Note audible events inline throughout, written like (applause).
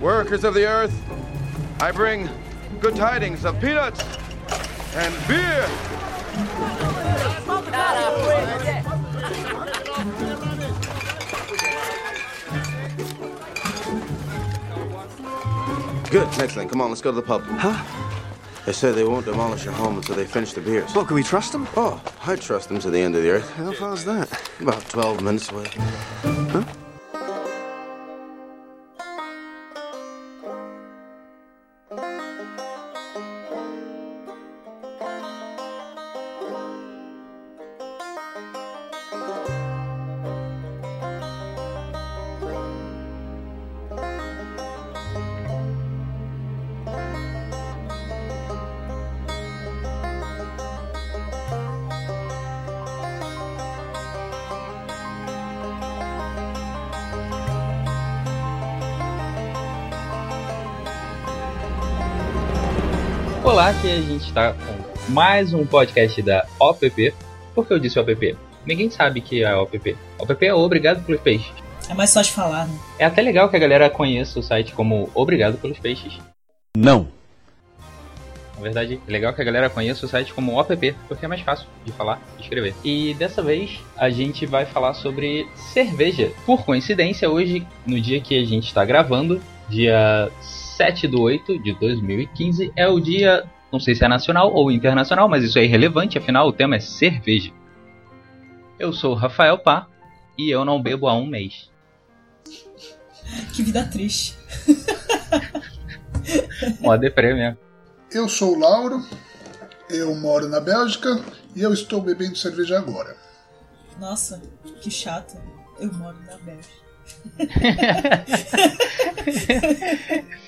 workers of the earth, I bring good tidings of peanuts and beer. Good, excellent. Come on, let's go to the pub. Huh? They said they won't demolish your home until they finish the beers. What, can we trust them? Oh, I trust them to the end of the earth. How far is that? About 12 minutes away. A gente está com mais um podcast da OPP. Por que eu disse OPP? Ninguém sabe que é OPP. OPP é Obrigado pelos Peixes. É mais fácil de falar, né? É até legal que a galera conheça o site como Obrigado pelos Peixes. Não. Na verdade, é legal que a galera conheça o site como OPP, porque é mais fácil de falar e escrever. E dessa vez a gente vai falar sobre cerveja. Por coincidência, hoje, no dia que a gente está gravando, dia 7 de 8 de 2015, é o dia, não sei se é nacional ou internacional, mas isso é irrelevante, afinal o tema é cerveja. Eu sou o Rafael Pá e eu não bebo há um mês. (laughs) Que vida triste. (laughs) Mó deprê mesmo. Eu sou o Lauro, eu moro na Bélgica e eu estou bebendo cerveja agora. Nossa, que chato. Eu moro na Bélgica. (laughs)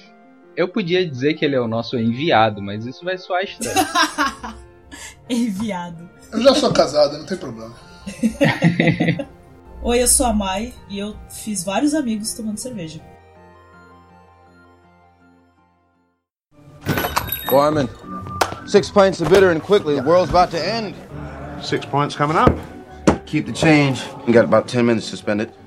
Eu podia dizer que ele é o nosso enviado, mas isso vai soar estranho. (laughs) (laughs) Enviado. Eu já sou casado, não tem problema. (laughs) Oi, eu sou a Mai e eu fiz vários amigos tomando cerveja. Foreman, six pints of bitter and quickly, the world's about to end. Six points coming up. Keep the change. You got about 10 minutes to spend it.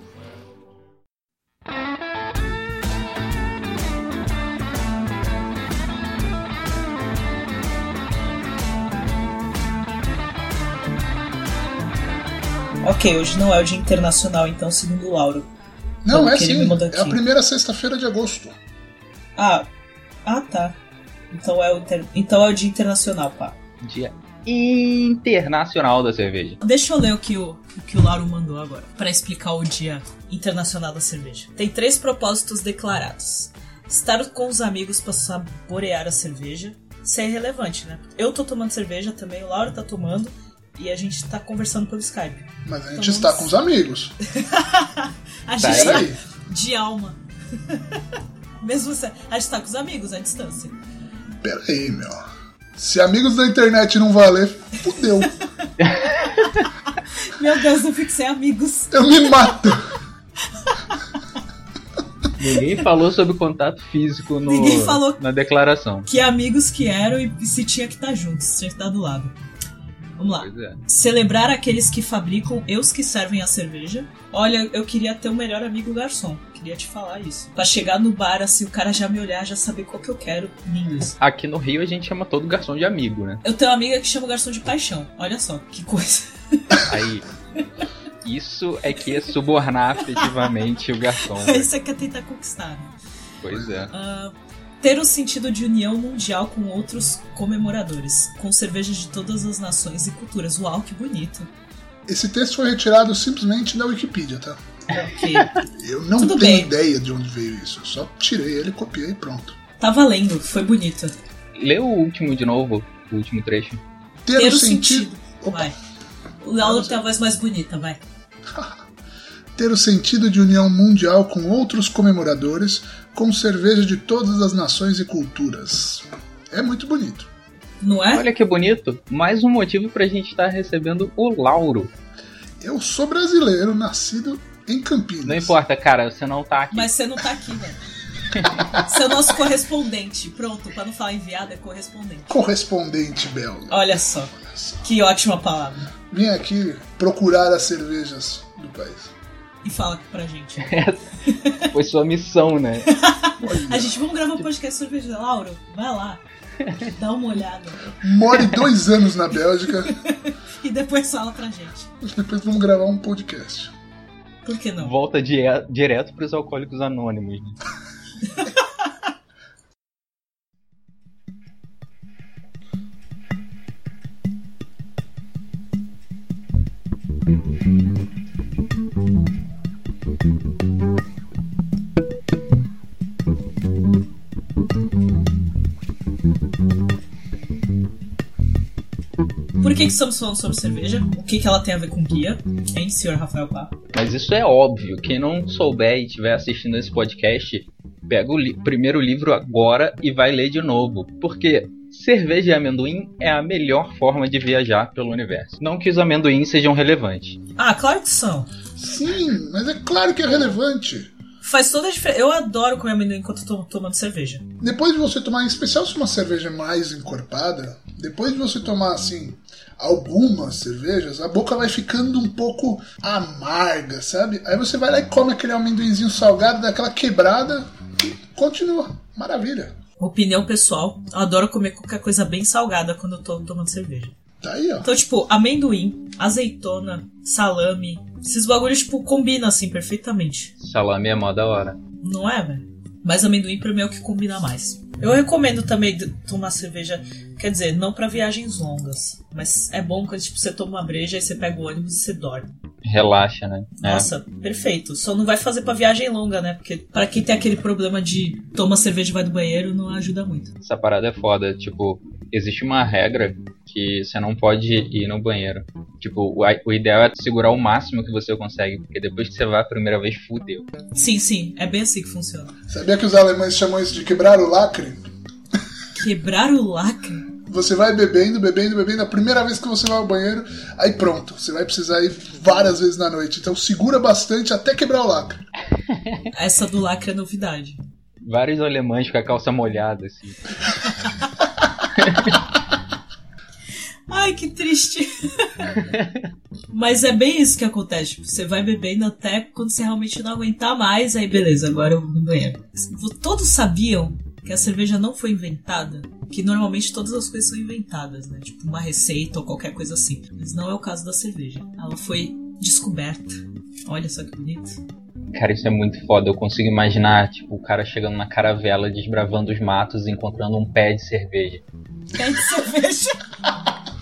Ok, hoje não é o Dia Internacional, então, segundo o Lauro. Não, é sim. É a primeira sexta-feira de agosto. Ah, ah tá. Então é o, inter- então é o Dia Internacional, pá. Dia Internacional da Cerveja. Deixa eu ler o que o, o que o Lauro mandou agora, para explicar o Dia Internacional da Cerveja. Tem três propósitos declarados: estar com os amigos para saborear a cerveja. Isso é irrelevante, né? Eu tô tomando cerveja também, o Lauro tá tomando e a gente tá conversando pelo Skype. Mas a gente Então está vamos- com os amigos. (laughs) A Tá gente aí. tá de alma. (laughs) Mesmo se, a gente tá com os amigos à distância. Peraí, meu. Se amigos da internet não valer, fudeu. (laughs) Meu Deus, eu fico sem amigos. Eu me mato. Ninguém falou sobre contato físico no, Ninguém falou. na declaração. Que amigos que eram e se tinha que estar juntos, tinha que estar do lado. Vamos lá. É. Celebrar aqueles que fabricam e os que servem a cerveja. Olha, eu queria ter o melhor amigo garçom. Queria te falar isso. Pra chegar no bar, assim, o cara já me olhar, já saber qual que eu quero em inglês. Aqui no Rio a gente chama todo garçom de amigo, né? Eu tenho uma amiga que chama o garçom de paixão. Olha só, que coisa. Aí. Isso é que é subornar afetivamente o garçom. Aí velho. você quer tentar conquistar, né? Pois é. Ah, ter um sentido de união mundial com outros comemoradores, com cervejas de todas as nações e culturas. Uau, que bonito. Esse texto foi retirado simplesmente da Wikipedia, tá? Ok. (laughs) Eu não Tudo tenho bem. ideia de onde veio isso. Eu só tirei ele, copiei e pronto. Tá valendo, foi bonito. Lê o último de novo, o último trecho. Ter, Ter o o sentido. sentido. Opa. Vai. O Lauro tem a voz mais bonita, vai. (laughs) ter o sentido de união mundial com outros comemoradores, com cerveja de todas as nações e culturas. É muito bonito. Não é? Olha que bonito. Mais um motivo pra gente estar recebendo o Lauro. Eu sou brasileiro, nascido em Campinas. Não importa, cara, você não tá aqui. Mas você não tá aqui, velho. (laughs) Você é o nosso correspondente. Pronto, pra não falar enviado, é correspondente. Correspondente belga. Olha só. Que ótima palavra. Vim aqui procurar as cervejas do país. E fala pra gente. (laughs) Foi sua missão, né? A gente vamos gravar um podcast sobre cerveja. Lauro, vai lá. Dá uma olhada. More dois anos na Bélgica. (laughs) E depois fala pra gente. Depois vamos gravar um podcast. Por que não? Volta di direto pros alcoólicos anônimos. Né? (laughs) que, que estamos falando sobre cerveja? O que, que ela tem a ver com guia? Hein, senhor Rafael Pá? Mas isso é óbvio. Quem não souber e estiver assistindo esse podcast, pega o li primeiro livro agora e vai ler de novo. Porque cerveja e amendoim é a melhor forma de viajar pelo universo. Não que os amendoins sejam relevantes. Ah, claro que são. Sim, mas é claro que é relevante. Faz toda a diferença. Eu adoro comer amendoim enquanto eu tô tomando cerveja. Depois de você tomar, em especial se uma cerveja mais encorpada, depois de você tomar assim algumas cervejas, a boca vai ficando um pouco amarga, sabe? Aí você vai lá e come aquele amendoinzinho salgado, daquela quebrada e continua. Maravilha. Opinião pessoal, eu adoro comer qualquer coisa bem salgada quando eu tô tomando cerveja. Tá aí, ó. Então, tipo, amendoim, azeitona, salame, esses bagulhos, tipo, combinam assim perfeitamente. Salame é mó da hora. Não é, velho? Mas amendoim pra mim é o que combina mais. Eu recomendo também tomar cerveja, quer dizer, não para viagens longas, mas é bom quando tipo, você toma uma breja e você pega o ônibus e você dorme. Relaxa, né? Nossa, é. perfeito. Só não vai fazer para viagem longa, né? Porque para quem tem aquele problema de toma cerveja e vai do banheiro, não ajuda muito. Essa parada é foda. Tipo, existe uma regra que você não pode ir no banheiro. Tipo, o, o, ideal é segurar o máximo que você consegue, porque depois que você vai a primeira vez, fudeu. Sim, sim, é bem assim que funciona. Sabia que os alemães chamam isso de quebrar o lacre? Quebrar o lacre? Você vai bebendo, bebendo, bebendo. A primeira vez que você vai ao banheiro, aí pronto. Você vai precisar ir várias vezes na noite. Então segura bastante até quebrar o lacre. (laughs) Essa do lacre é novidade. Vários alemães com a calça molhada, assim. (laughs) Ai, que triste. (laughs) Mas é bem isso que acontece. Tipo, você vai bebendo até quando você realmente não aguentar mais. Aí, beleza, agora eu vou no banheiro. Todos sabiam que a cerveja não foi inventada, que normalmente todas as coisas são inventadas, né? Tipo uma receita ou qualquer coisa assim. Mas não é o caso da cerveja. Ela foi descoberta. Olha só que bonito. Cara, isso é muito foda. Eu consigo imaginar, tipo, o cara chegando na caravela, desbravando os matos, encontrando um pé de cerveja. Pé de cerveja? (laughs)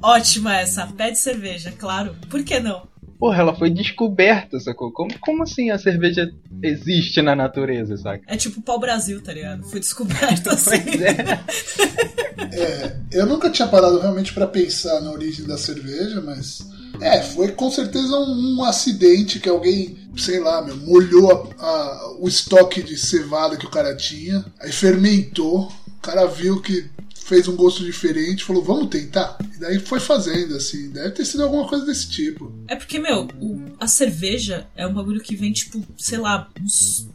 Ótima essa, pé de cerveja, claro. Por que não? Porra, ela foi descoberta, sacou? Como, como assim a cerveja existe na natureza, saca? É tipo pau Brasil, tá ligado? Foi descoberta (laughs) assim. é. é, eu nunca tinha parado realmente para pensar na origem da cerveja, mas. É, foi com certeza um, um acidente que alguém, sei lá, meu, molhou a, a, o estoque de cevada que o cara tinha, aí fermentou, o cara viu que fez um gosto diferente, falou, vamos tentar. E daí foi fazendo, assim. Deve ter sido alguma coisa desse tipo. É porque, meu, o, a cerveja é um bagulho que vem, tipo, sei lá, uns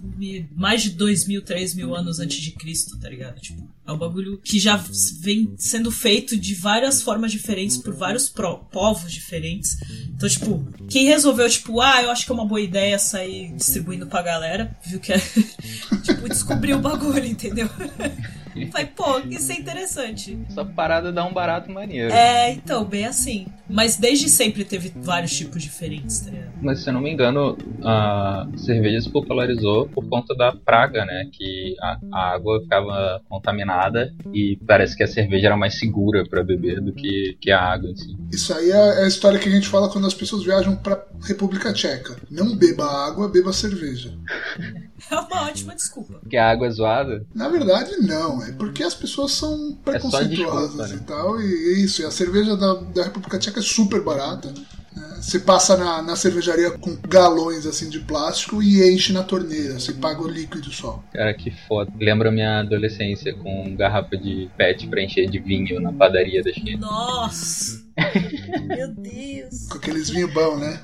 mais de dois mil, três mil anos antes de Cristo, tá ligado? Tipo, é um bagulho que já vem sendo feito de várias formas diferentes por vários pro, povos diferentes. Então, tipo, quem resolveu, tipo, ah, eu acho que é uma boa ideia sair distribuindo pra galera, viu que é. (laughs) tipo, descobriu o bagulho, entendeu? (laughs) (laughs) Falei, pô, isso é interessante. Essa parada dá um barato maneiro. É, então, bem assim. Mas desde sempre teve vários tipos diferentes, tá ligado? Mas se eu não me engano, a cerveja se popularizou por conta da praga, né? Que a, a água ficava contaminada e parece que a cerveja era mais segura para beber do que, que a água em si. Isso aí é a história que a gente fala quando as pessoas viajam pra República Tcheca. Não beba água, beba cerveja. (laughs) É uma ótima desculpa. Porque a água é zoada? Na verdade, não. É porque as pessoas são é preconceituosas é desculpa, né? e tal. E é isso. E a cerveja da, da República Tcheca é super barata. Né? Você passa na, na cervejaria com galões assim de plástico e enche na torneira. Você paga o líquido só. Cara, que foda. Lembra minha adolescência com garrafa de pet pra encher de vinho na padaria da esquina. Nossa! (laughs) Meu Deus! Com aqueles vinhos bons, né?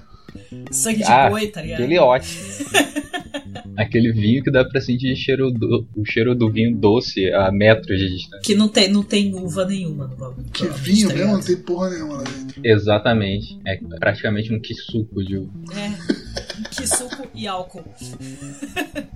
Sangue de ah, boi, tá ligado? Aquele ótimo. (laughs) Aquele vinho que dá pra sentir cheiro do, o cheiro do vinho doce a metros de distância. Que não tem, não tem uva nenhuma no bagulho. Que vinho tá mesmo? Não tem porra nenhuma lá dentro. Exatamente. É praticamente um suco de uva. É. suco e álcool. (laughs)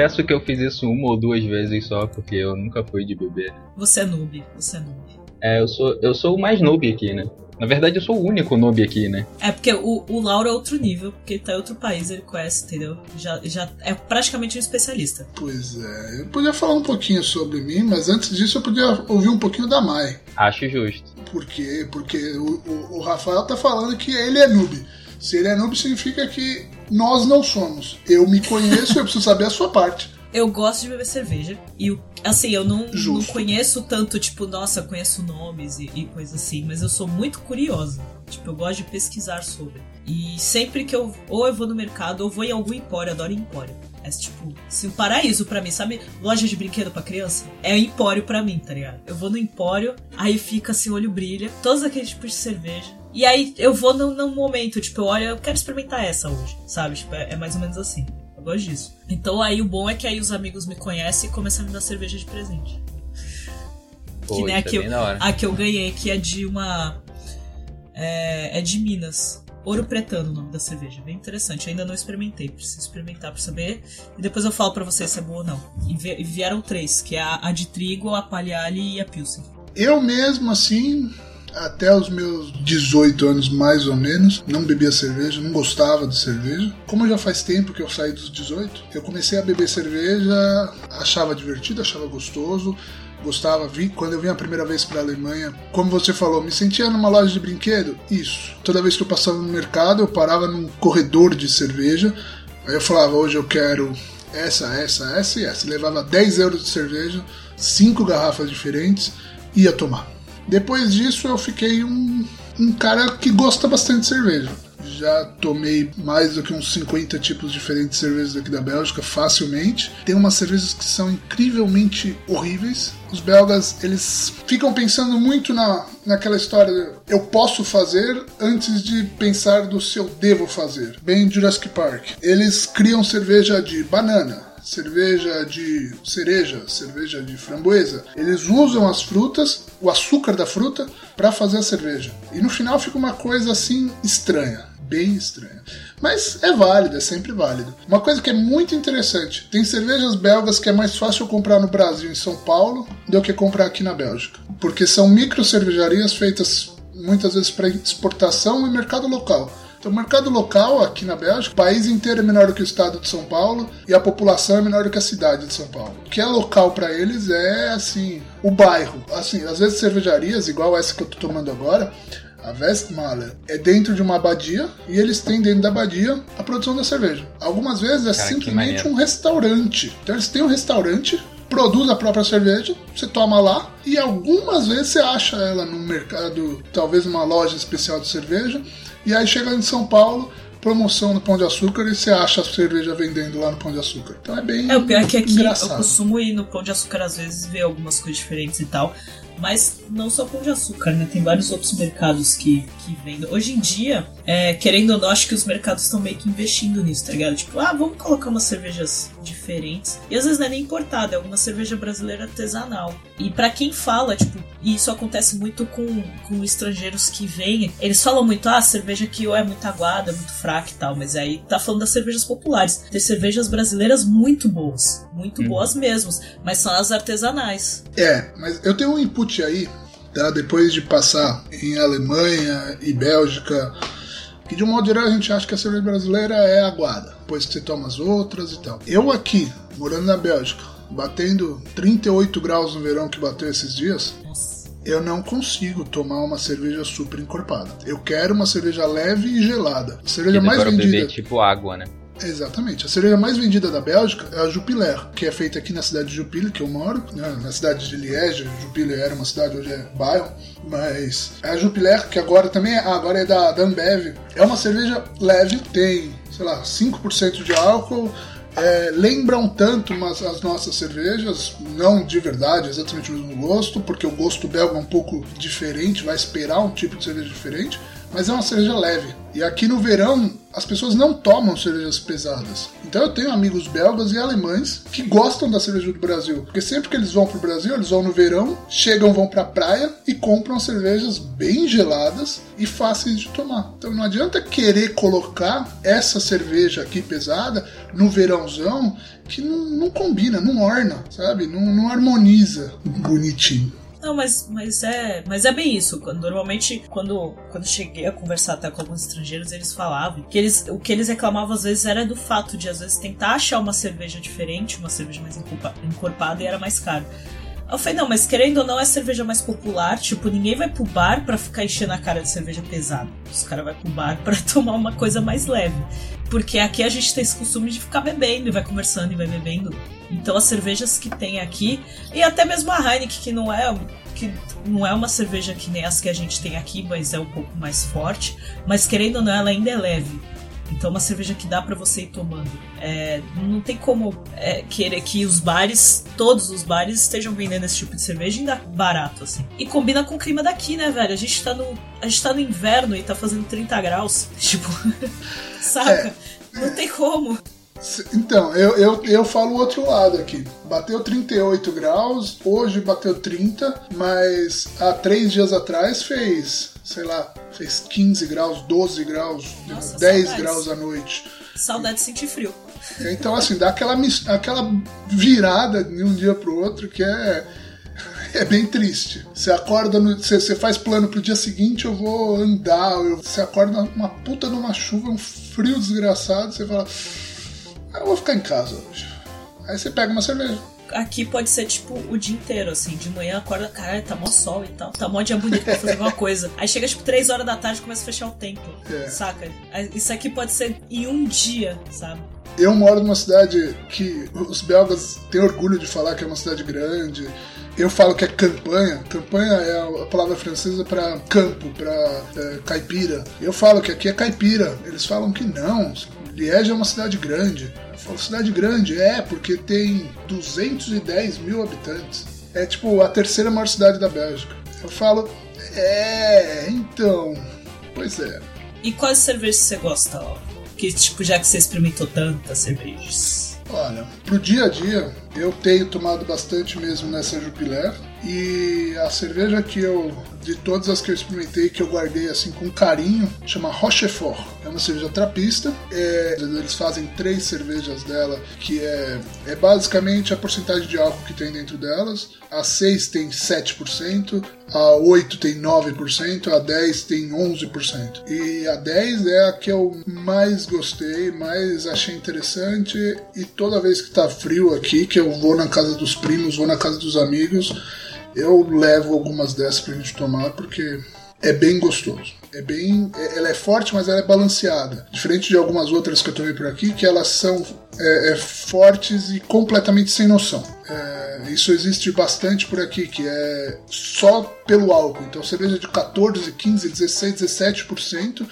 confesso que eu fiz isso uma ou duas vezes só, porque eu nunca fui de beber. Você é noob, você é noob. É, eu sou, eu sou o mais noob aqui, né? Na verdade, eu sou o único noob aqui, né? É porque o, o Lauro é outro nível, porque ele tá em outro país, ele conhece, entendeu? Já, já é praticamente um especialista. Pois é, eu podia falar um pouquinho sobre mim, mas antes disso eu podia ouvir um pouquinho da Mai. Acho justo. Por quê? Porque o, o, o Rafael tá falando que ele é noob. Se ele é noob, significa que nós não somos. Eu me conheço, eu preciso saber a sua parte. Eu gosto de beber cerveja. E, assim, eu não, não conheço tanto, tipo, nossa, conheço nomes e, e coisas assim, mas eu sou muito curiosa. Tipo, eu gosto de pesquisar sobre. E sempre que eu. Ou eu vou no mercado, ou vou em algum empório, adoro empório. É tipo, assim, um paraíso pra mim, sabe? Loja de brinquedo pra criança? É empório pra mim, tá ligado? Eu vou no empório, aí fica assim, o olho brilha, todos aqueles tipos de cerveja. E aí eu vou num, num momento, tipo, eu olho, eu quero experimentar essa hoje, sabe? Tipo, é, é mais ou menos assim. Eu gosto disso. Então aí o bom é que aí os amigos me conhecem e começam a me dar cerveja de presente. Pô, que nem a isso é que, eu, da hora. a que eu ganhei, que é de uma. É, é de Minas. Ouro Pretano o nome da cerveja. Bem interessante. Eu ainda não experimentei. Preciso experimentar pra saber. E depois eu falo pra vocês se é boa ou não. E vi- e vieram três, que é a, a de trigo, a Palhale e a Pilsen. Eu mesmo, assim, até os meus 18 anos mais ou menos, não bebia cerveja, não gostava de cerveja. Como já faz tempo que eu saí dos 18, eu comecei a beber cerveja, achava divertido, achava gostoso. Gostava, vi quando eu vim a primeira vez para a Alemanha, como você falou, me sentia numa loja de brinquedo. Isso. Toda vez que eu passava no mercado, eu parava num corredor de cerveja. Aí eu falava, hoje eu quero essa, essa, essa e essa. Levava 10 euros de cerveja, cinco garrafas diferentes, ia tomar. Depois disso eu fiquei um, um cara que gosta bastante de cerveja. Já tomei mais do que uns 50 tipos diferentes de cervejas aqui da Bélgica, facilmente. Tem umas cervejas que são incrivelmente horríveis. Os belgas, eles ficam pensando muito na, naquela história eu posso fazer antes de pensar do se eu devo fazer. Bem Jurassic Park. Eles criam cerveja de banana, cerveja de cereja, cerveja de framboesa. Eles usam as frutas, o açúcar da fruta, para fazer a cerveja. E no final fica uma coisa assim estranha, bem estranha. Mas é válido, é sempre válido. Uma coisa que é muito interessante: tem cervejas belgas que é mais fácil comprar no Brasil, em São Paulo, do que comprar aqui na Bélgica. Porque são micro cervejarias feitas muitas vezes para exportação e mercado local. Então, o mercado local aqui na Bélgica, o país inteiro é menor do que o estado de São Paulo e a população é menor do que a cidade de São Paulo. O que é local para eles é assim, o bairro. Assim, às vezes cervejarias, igual essa que eu tô tomando agora, a Westmaler é dentro de uma abadia e eles têm dentro da abadia a produção da cerveja. Algumas vezes é Cara, simplesmente um restaurante. Então eles têm um restaurante, produz a própria cerveja, você toma lá e algumas vezes você acha ela no mercado, talvez numa loja especial de cerveja, e aí chega em São Paulo, promoção no Pão de Açúcar e você acha a cerveja vendendo lá no Pão de Açúcar. Então é bem É, o pior é que aqui eu engraçado. costumo ir no Pão de Açúcar às vezes ver algumas coisas diferentes e tal. Mas não só Pão de Açúcar, né? Tem vários outros mercados que, que vendem. Hoje em dia, é, querendo ou não, acho que os mercados estão meio que investindo nisso, tá ligado? Tipo, ah, vamos colocar umas cervejas diferentes. E às vezes não é nem importada, é alguma cerveja brasileira artesanal. E pra quem fala, tipo, e isso acontece muito com, com estrangeiros que vêm, eles falam muito, ah, a cerveja aqui ou é muito aguada, é muito fraca e tal, mas aí tá falando das cervejas populares. Tem cervejas brasileiras muito boas, muito boas mesmo, mas são as artesanais. É, mas eu tenho um input aí, tá? Depois de passar em Alemanha e Bélgica, que de um modo geral a gente acha que a cerveja brasileira é aguada, depois que você toma as outras e tal. Eu aqui, morando na Bélgica, batendo 38 graus no verão que bateu esses dias, Nossa. eu não consigo tomar uma cerveja super encorpada. Eu quero uma cerveja leve e gelada. A cerveja mais vendida. beber tipo água, né? Exatamente. A cerveja mais vendida da Bélgica é a Jupiler, que é feita aqui na cidade de Jupille, que eu moro, né, na cidade de Liège. Jupille era uma cidade, hoje é bairro. Mas é a Jupiler, que agora também é, ah, agora é da, da Ambev. É uma cerveja leve, tem, sei lá, 5% de álcool. É, lembram tanto umas, as nossas cervejas, não de verdade, exatamente o mesmo gosto, porque o gosto belga é um pouco diferente, vai esperar um tipo de cerveja diferente, mas é uma cerveja leve. E aqui no verão, as pessoas não tomam cervejas pesadas. Então eu tenho amigos belgas e alemães que gostam da cerveja do Brasil, porque sempre que eles vão pro Brasil, eles vão no verão, chegam, vão pra praia e compram cervejas bem geladas e fáceis de tomar. Então não adianta querer colocar essa cerveja aqui pesada no verãozão que não, não combina, não orna, sabe? Não, não harmoniza bonitinho. Não, mas, mas, é, mas é bem isso. Quando, normalmente, quando, quando cheguei a conversar até com alguns estrangeiros, eles falavam que eles, o que eles reclamavam às vezes era do fato de, às vezes, tentar achar uma cerveja diferente, uma cerveja mais encorpada e era mais caro. Eu falei, não, mas querendo ou não, é cerveja mais popular. Tipo, ninguém vai pro bar pra ficar enchendo a cara de cerveja pesada. Os caras vão pro bar (laughs) pra tomar uma coisa mais leve. Porque aqui a gente tem esse costume de ficar bebendo e vai conversando e vai bebendo. Então as cervejas que tem aqui, e até mesmo a Heineken, que não é que não é uma cerveja que nem as que a gente tem aqui, mas é um pouco mais forte. Mas querendo ou não, ela ainda é leve. Então, é uma cerveja que dá para você ir tomando. É, não tem como é, querer que os bares, todos os bares, estejam vendendo esse tipo de cerveja ainda barato, assim. E combina com o clima daqui, né, velho? A gente tá no, a gente tá no inverno e tá fazendo 30 graus. (laughs) Tipo, (laughs) saca? É. Não tem como. Então, eu, eu, eu falo o outro lado aqui. Bateu 38 graus, hoje bateu 30, mas há três dias atrás fez, sei lá, fez 15 graus, 12 graus, Nossa, 10 saudades. graus à noite. Saudade de sentir frio. Então, assim, dá aquela, aquela virada de um dia pro outro que é (laughs) é bem triste. Você acorda, no, você, você, faz plano pro dia seguinte, eu vou andar, eu, você acorda uma puta numa chuva, um frio desgraçado, você fala, eu vou ficar em casa hoje. Aí você pega uma cerveja. Aqui pode ser tipo o dia inteiro, assim. De manhã acorda, caralho, tá mó sol e tal. Tá mó dia bonito pra fazer alguma coisa. Aí chega tipo 3 horas da tarde e começa a fechar o tempo. É. Saca? Isso aqui pode ser em um dia, sabe? Eu moro numa cidade que os belgas têm orgulho de falar que é uma cidade grande. Eu falo que é campanha. Campanha é a palavra francesa para campo, para é, caipira. Eu falo que aqui é caipira. Eles falam que não. Liege é uma cidade grande. Eu falo, cidade grande? É, porque tem 210 mil habitantes. É tipo a terceira maior cidade da Bélgica. Eu falo, é, então. Pois é. E quais cervejas você gosta, ó? Que, tipo, já que você experimentou tantas cervejas? Olha, pro dia a dia, eu tenho tomado bastante mesmo nessa Jupiler. E a cerveja que eu, de todas as que eu experimentei, que eu guardei assim com carinho, chama Rochefort. É uma cerveja trapista. É, eles fazem três cervejas dela, que é, é basicamente a porcentagem de álcool que tem dentro delas. A 6 tem 7%, a 8 tem 9%, a 10 tem 11%. E a 10 é a que eu mais gostei, mais achei interessante. E toda vez que tá frio aqui, que eu vou na casa dos primos, vou na casa dos amigos eu levo algumas dessas pra gente tomar porque é bem gostoso. É bem, é, ela é forte, mas ela é balanceada. Diferente de algumas outras que eu tomei por aqui, que elas são é, é, fortes e completamente sem noção. É, isso existe bastante por aqui, que é só pelo álcool. Então cerveja de 14, 15, 16, 17%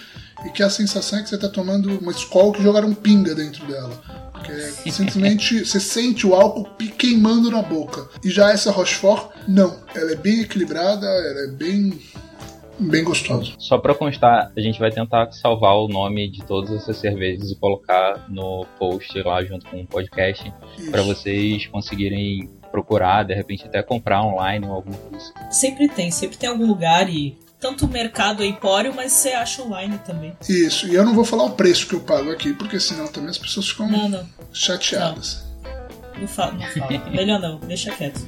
e que a sensação é que você está tomando uma escola que jogaram pinga dentro dela. Que é simplesmente você sente o álcool queimando na boca. E já essa Rochefort, não. Ela é bem equilibrada, ela é bem bem gostosa. Só para constar, a gente vai tentar salvar o nome de todas essas cervejas e colocar no post lá junto com o podcast para vocês conseguirem procurar, de repente até comprar online ou alguma coisa. Sempre tem, sempre tem algum lugar e tanto o mercado empório, mas você acha online também. Isso, e eu não vou falar o preço que eu pago aqui, porque senão também as pessoas ficam não, não. chateadas. Não, não fala, não fala. (laughs) Melhor não, deixa quieto.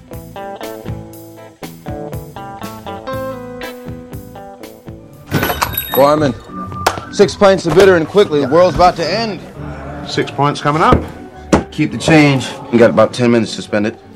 Gorman, six pints of bitter and quickly, the world's about to end. Six points coming up. Keep the change. You got about ten minutes to spend it.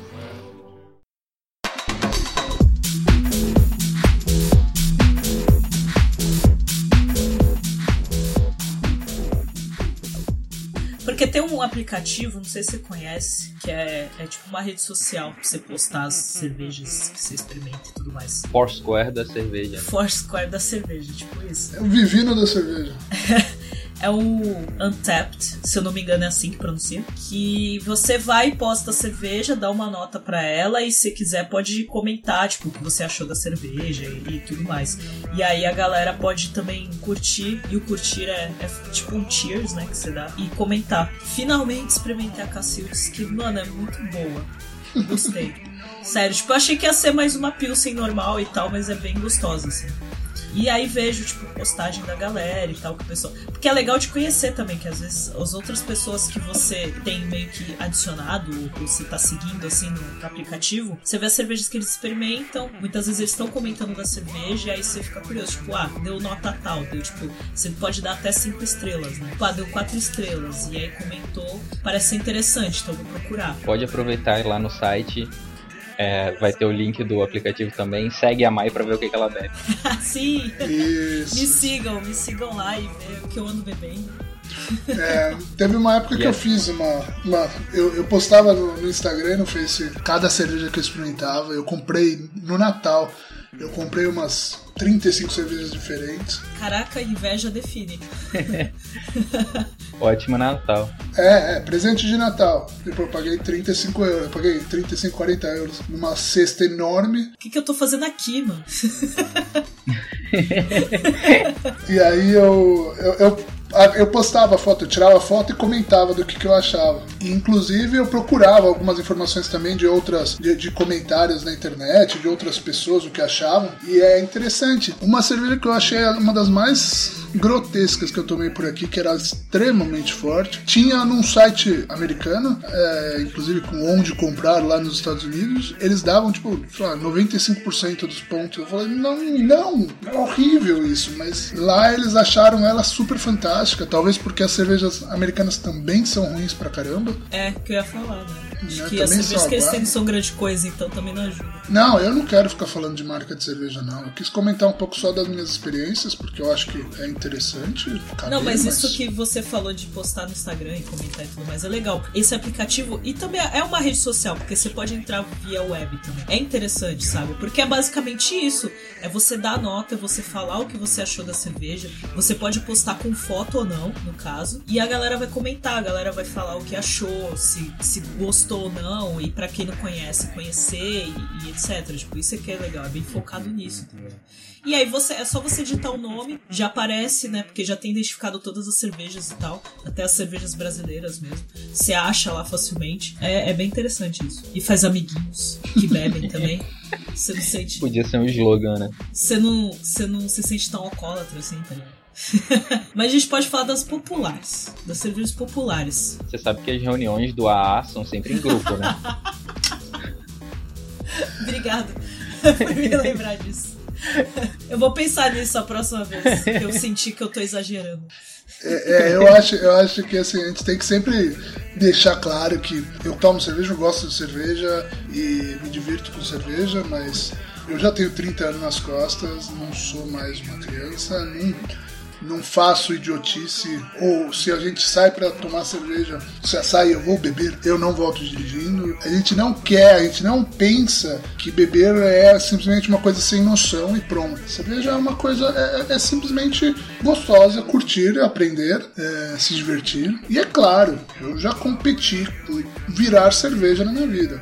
Aplicativo, não sei se você conhece, que é, é tipo uma rede social pra você postar as cervejas que você experimenta e tudo mais. Foursquare da cerveja. Foursquare da cerveja, tipo isso. É o Vivino da cerveja. (laughs) é o Untapped, se eu não me engano é assim que pronuncia, que você vai e posta a cerveja, dá uma nota para ela e se quiser pode comentar, tipo, o que você achou da cerveja e, e, tudo mais. E aí a galera pode também curtir, e o curtir é, é tipo um cheers, né, que você dá, e comentar. Finalmente experimentei a Cacildes, que, mano, é muito boa. Gostei. (laughs) Sério, tipo, achei que ia ser mais uma Pilsen normal e tal, mas é bem gostosa, assim. E aí vejo, tipo, postagem da galera e tal, que pessoa. Porque é legal te conhecer também, que às vezes as outras pessoas que você tem meio que adicionado, ou você tá seguindo assim no aplicativo, você vê as cervejas que eles experimentam, muitas vezes eles estão comentando da cerveja, e aí você fica curioso, tipo, ah, deu nota tal, deu tipo, você pode dar até cinco estrelas, né? Tipo, ah, deu quatro estrelas, e aí comentou, parece ser interessante, então vou procurar. Pode aproveitar lá no site é, vai ter o link do aplicativo também. Segue a Mai pra ver o que, que ela bebe. (laughs) Sim! Isso. Me sigam, me sigam lá e ver o que eu ando bebendo. É, teve uma época que eu fiz uma. uma eu, eu, postava no, no, Instagram e no Face cada cerveja que eu experimentava. Eu comprei no Natal. Eu comprei umas 35 cervejas diferentes. Caraca, inveja define. (laughs) Ótimo Natal. É, é, presente de Natal. Depois eu paguei 35 euros. Eu paguei 35, 40 euros numa cesta enorme. O que, que eu tô fazendo aqui, mano? (laughs) e aí eu, eu, eu eu postava foto, eu tirava foto e comentava do que, que eu achava. E, inclusive eu procurava algumas informações também de outras, de, de, comentários na internet, de outras pessoas, o que achavam. E é interessante. Uma cerveja que eu achei uma das mais grotescas que eu tomei por aqui, que era extremamente forte. Tinha num site americano, é, inclusive com onde comprar lá nos Estados Unidos, eles davam, tipo, sei lá, 95% dos pontos. Eu falei, não, não, é horrível isso. Mas lá eles acharam ela super fantástica, talvez porque as cervejas americanas também são ruins pra caramba. É, que eu ia falar, né? Acho né, que as cervejas que eles têm são grande coisa, então também não ajuda. Não, eu não quero ficar falando de marca de cerveja, não. Eu quis comentar um pouco só das minhas experiências, porque eu acho que é interessante. Não, mas, mas, isso que você falou de postar no Instagram e comentar e tudo mais é legal. Esse aplicativo, e também é uma rede social, porque você pode entrar via web também. É interessante, sabe? Porque é basicamente isso. É você dar nota, é você falar o que você achou da cerveja. Você pode postar com foto ou não, no caso. E a galera vai comentar, a galera vai falar o que achou, se, se gostou ou não, e para quem não conhece, conhecer e, e, etc. Tipo, isso é que é legal, é bem focado nisso, tá E aí você é só você digitar o nome, já aparece, né? Porque já tem identificado todas as cervejas e tal, até as cervejas brasileiras mesmo. Você acha lá facilmente. É, é bem interessante isso. E faz amiguinhos que bebem (laughs) também. Você não sente. Podia ser um slogan, né? Você não, você não se sente tão alcoólatra assim, tá ligado? (laughs) Mas a gente pode falar das populares, das cervejas populares. Você sabe que as reuniões do AA são sempre em grupo, né? (laughs) Obrigado por me lembrar disso. Eu vou pensar nisso a próxima vez que eu sentir que eu tô exagerando. É, é, eu, acho, eu acho que assim, a gente tem que sempre deixar claro que eu tomo cerveja, eu gosto de cerveja e me divirto com cerveja, mas eu já tenho 30 anos nas costas, não sou mais uma criança, não, não faço idiotice, ou se a gente sai para tomar cerveja, se sai eu vou beber, eu não volto dirigindo. A gente não quer, a gente não pensa que beber é simplesmente uma coisa sem noção e pronto. Cerveja é uma coisa, é, é simplesmente gostosa, curtir, aprender, é, se divertir. E é claro, eu já competi por virar cerveja na minha vida.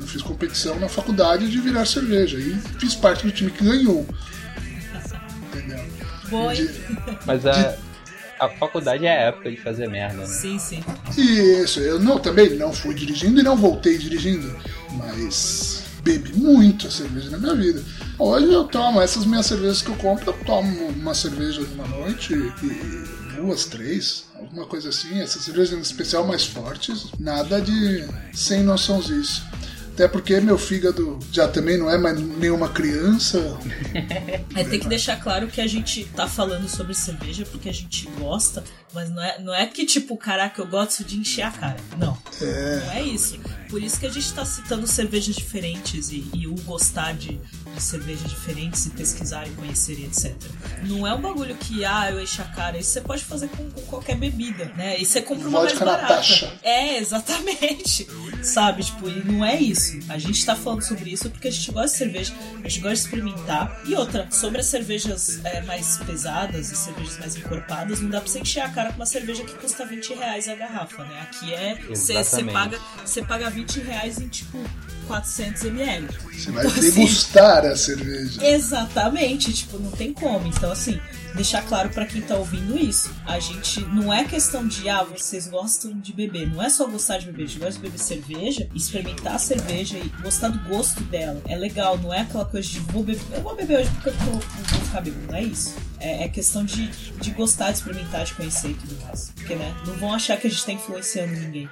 Eu fiz competição na faculdade de virar cerveja e fiz parte do time que ganhou. Foi. Mas a, a faculdade é a época de fazer merda, né? Sim, sim. Isso, eu não, também não fui dirigindo e não voltei dirigindo, mas bebi muito cerveja na minha vida. Hoje eu tomo essas minhas cervejas que eu compro, eu tomo uma cerveja numa noite e duas, três, alguma coisa assim. Essas cervejas em especial mais fortes, nada de sem noçãozice. Até porque meu fígado já também não é mais nenhuma criança. (laughs) é, tem que deixar claro que a gente tá falando sobre cerveja porque a gente gosta, mas não é, não é que tipo, caraca, eu gosto de encher a cara. Não. É. Não é isso. Por isso que a gente tá citando cervejas diferentes e, e o gostar de, cerveja diferentes e pesquisar e conhecer e etc. Não é um bagulho que, ah, eu encho a cara. Isso você pode fazer com, com qualquer bebida, né? E você compra uma Vodka mais barata. Natasha. É, exatamente. (laughs) Sabe, tipo, e não é isso. A gente tá falando sobre isso porque a gente gosta de cerveja, a gente gosta de experimentar. E outra, sobre as cervejas é, mais pesadas e cervejas mais encorpadas, não dá pra você encher a cara com uma cerveja que custa 20 reais a garrafa, né? Aqui é. Você Exatamente. paga, você paga 20 reais em tipo 400 ml. Você vai Então, assim, degustar a cerveja. Exatamente, tipo, não tem como. Então, assim, deixar claro pra quem tá ouvindo isso. A gente não é questão de, ah, vocês gostam de beber. Não é só gostar de beber, a gente gosta de beber cerveja, experimentar a cerveja e gostar do gosto dela. É legal, não é aquela coisa de vou beber, eu vou beber hoje porque eu tô, vou ficar bebendo. Não é isso. É, é questão de, de gostar, de experimentar, de conhecer e tudo mais. Porque, né, não vão achar que a gente tá influenciando ninguém.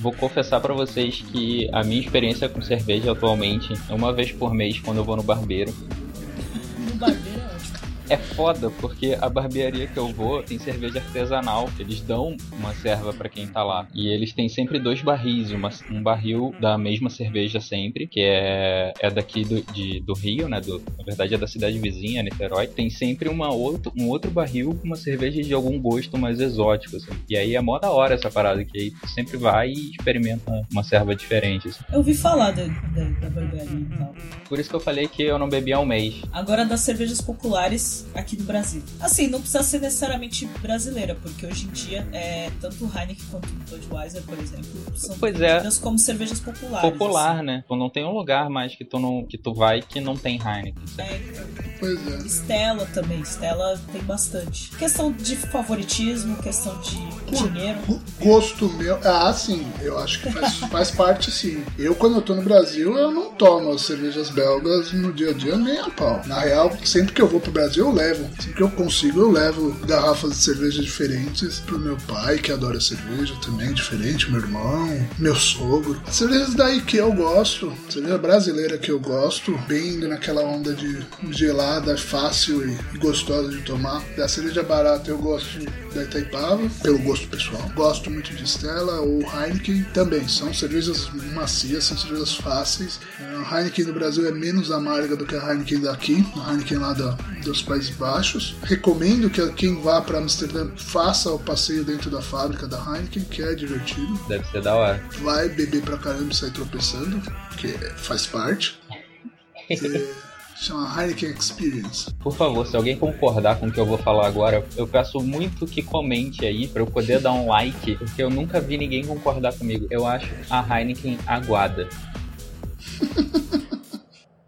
Vou confessar pra vocês que a minha experiência com cerveja atualmente é uma vez por mês quando eu vou no barbeiro. No barbeiro é foda porque a barbearia que eu vou tem cerveja artesanal. Eles dão uma serva pra quem tá lá. E eles têm sempre dois barris. Uma, um barril da mesma cerveja sempre, que é, é daqui do, de, do Rio, né? Do, na verdade é da cidade vizinha, Niterói. Tem sempre uma outro, um outro barril com uma cerveja de algum gosto mais exótico, assim. E aí é mó da hora essa parada, que aí tu sempre vai e experimenta uma serva diferente, assim. Eu ouvi falar da, da, da barbearia e tal. Por isso que eu falei que eu não bebi há um mês. Agora das cervejas populares aqui no Brasil. Assim, não precisa ser necessariamente brasileira, porque hoje em dia é, tanto o Heineken quanto o Budweiser, por exemplo, são Pois é. como cervejas populares. Popular, assim. né? Tu não tem um lugar mais que tu, não, que tu vai que não tem Heineken. É, então, Pois é. Stella também, Stella tem bastante. Questão de favoritismo, questão de dinheiro. Go- Gosto meu. Ah, sim, eu acho que faz, (laughs) faz parte sim. Eu, quando eu tô no Brasil, eu não tomo as cervejas belgas no dia a dia nem a pau. Na real, sempre que eu vou pro Brasil, eu levo. Sempre que eu consigo, eu levo garrafas de cerveja diferentes pro meu pai, que adora cerveja também, diferente, meu irmão, meu sogro. As cervejas daí que eu gosto, cerveja brasileira que eu gosto, bem indo naquela onda de gelada, fácil e, e gostosa de tomar. Da cerveja barata eu gosto da Itaipava, pelo gosto pessoal. Gosto muito de Stella ou Heineken também. São cervejas macias, são cervejas fáceis. A Heineken no Brasil é menos amarga do que a Heineken daqui, a Heineken lá da- dos Países Baixos. Recomendo que quem vá para Amsterdã faça o passeio dentro da fábrica da Heineken, que é divertido. Deve ser da hora. Vai beber pra caramba e sair tropeçando, que faz parte. É, (laughs) chama Heineken Experience. Por favor, se alguém concordar com o que eu vou falar agora, eu peço muito que comente aí pra eu poder dar um like, porque eu nunca vi ninguém concordar comigo. Eu acho a Heineken aguada. (laughs)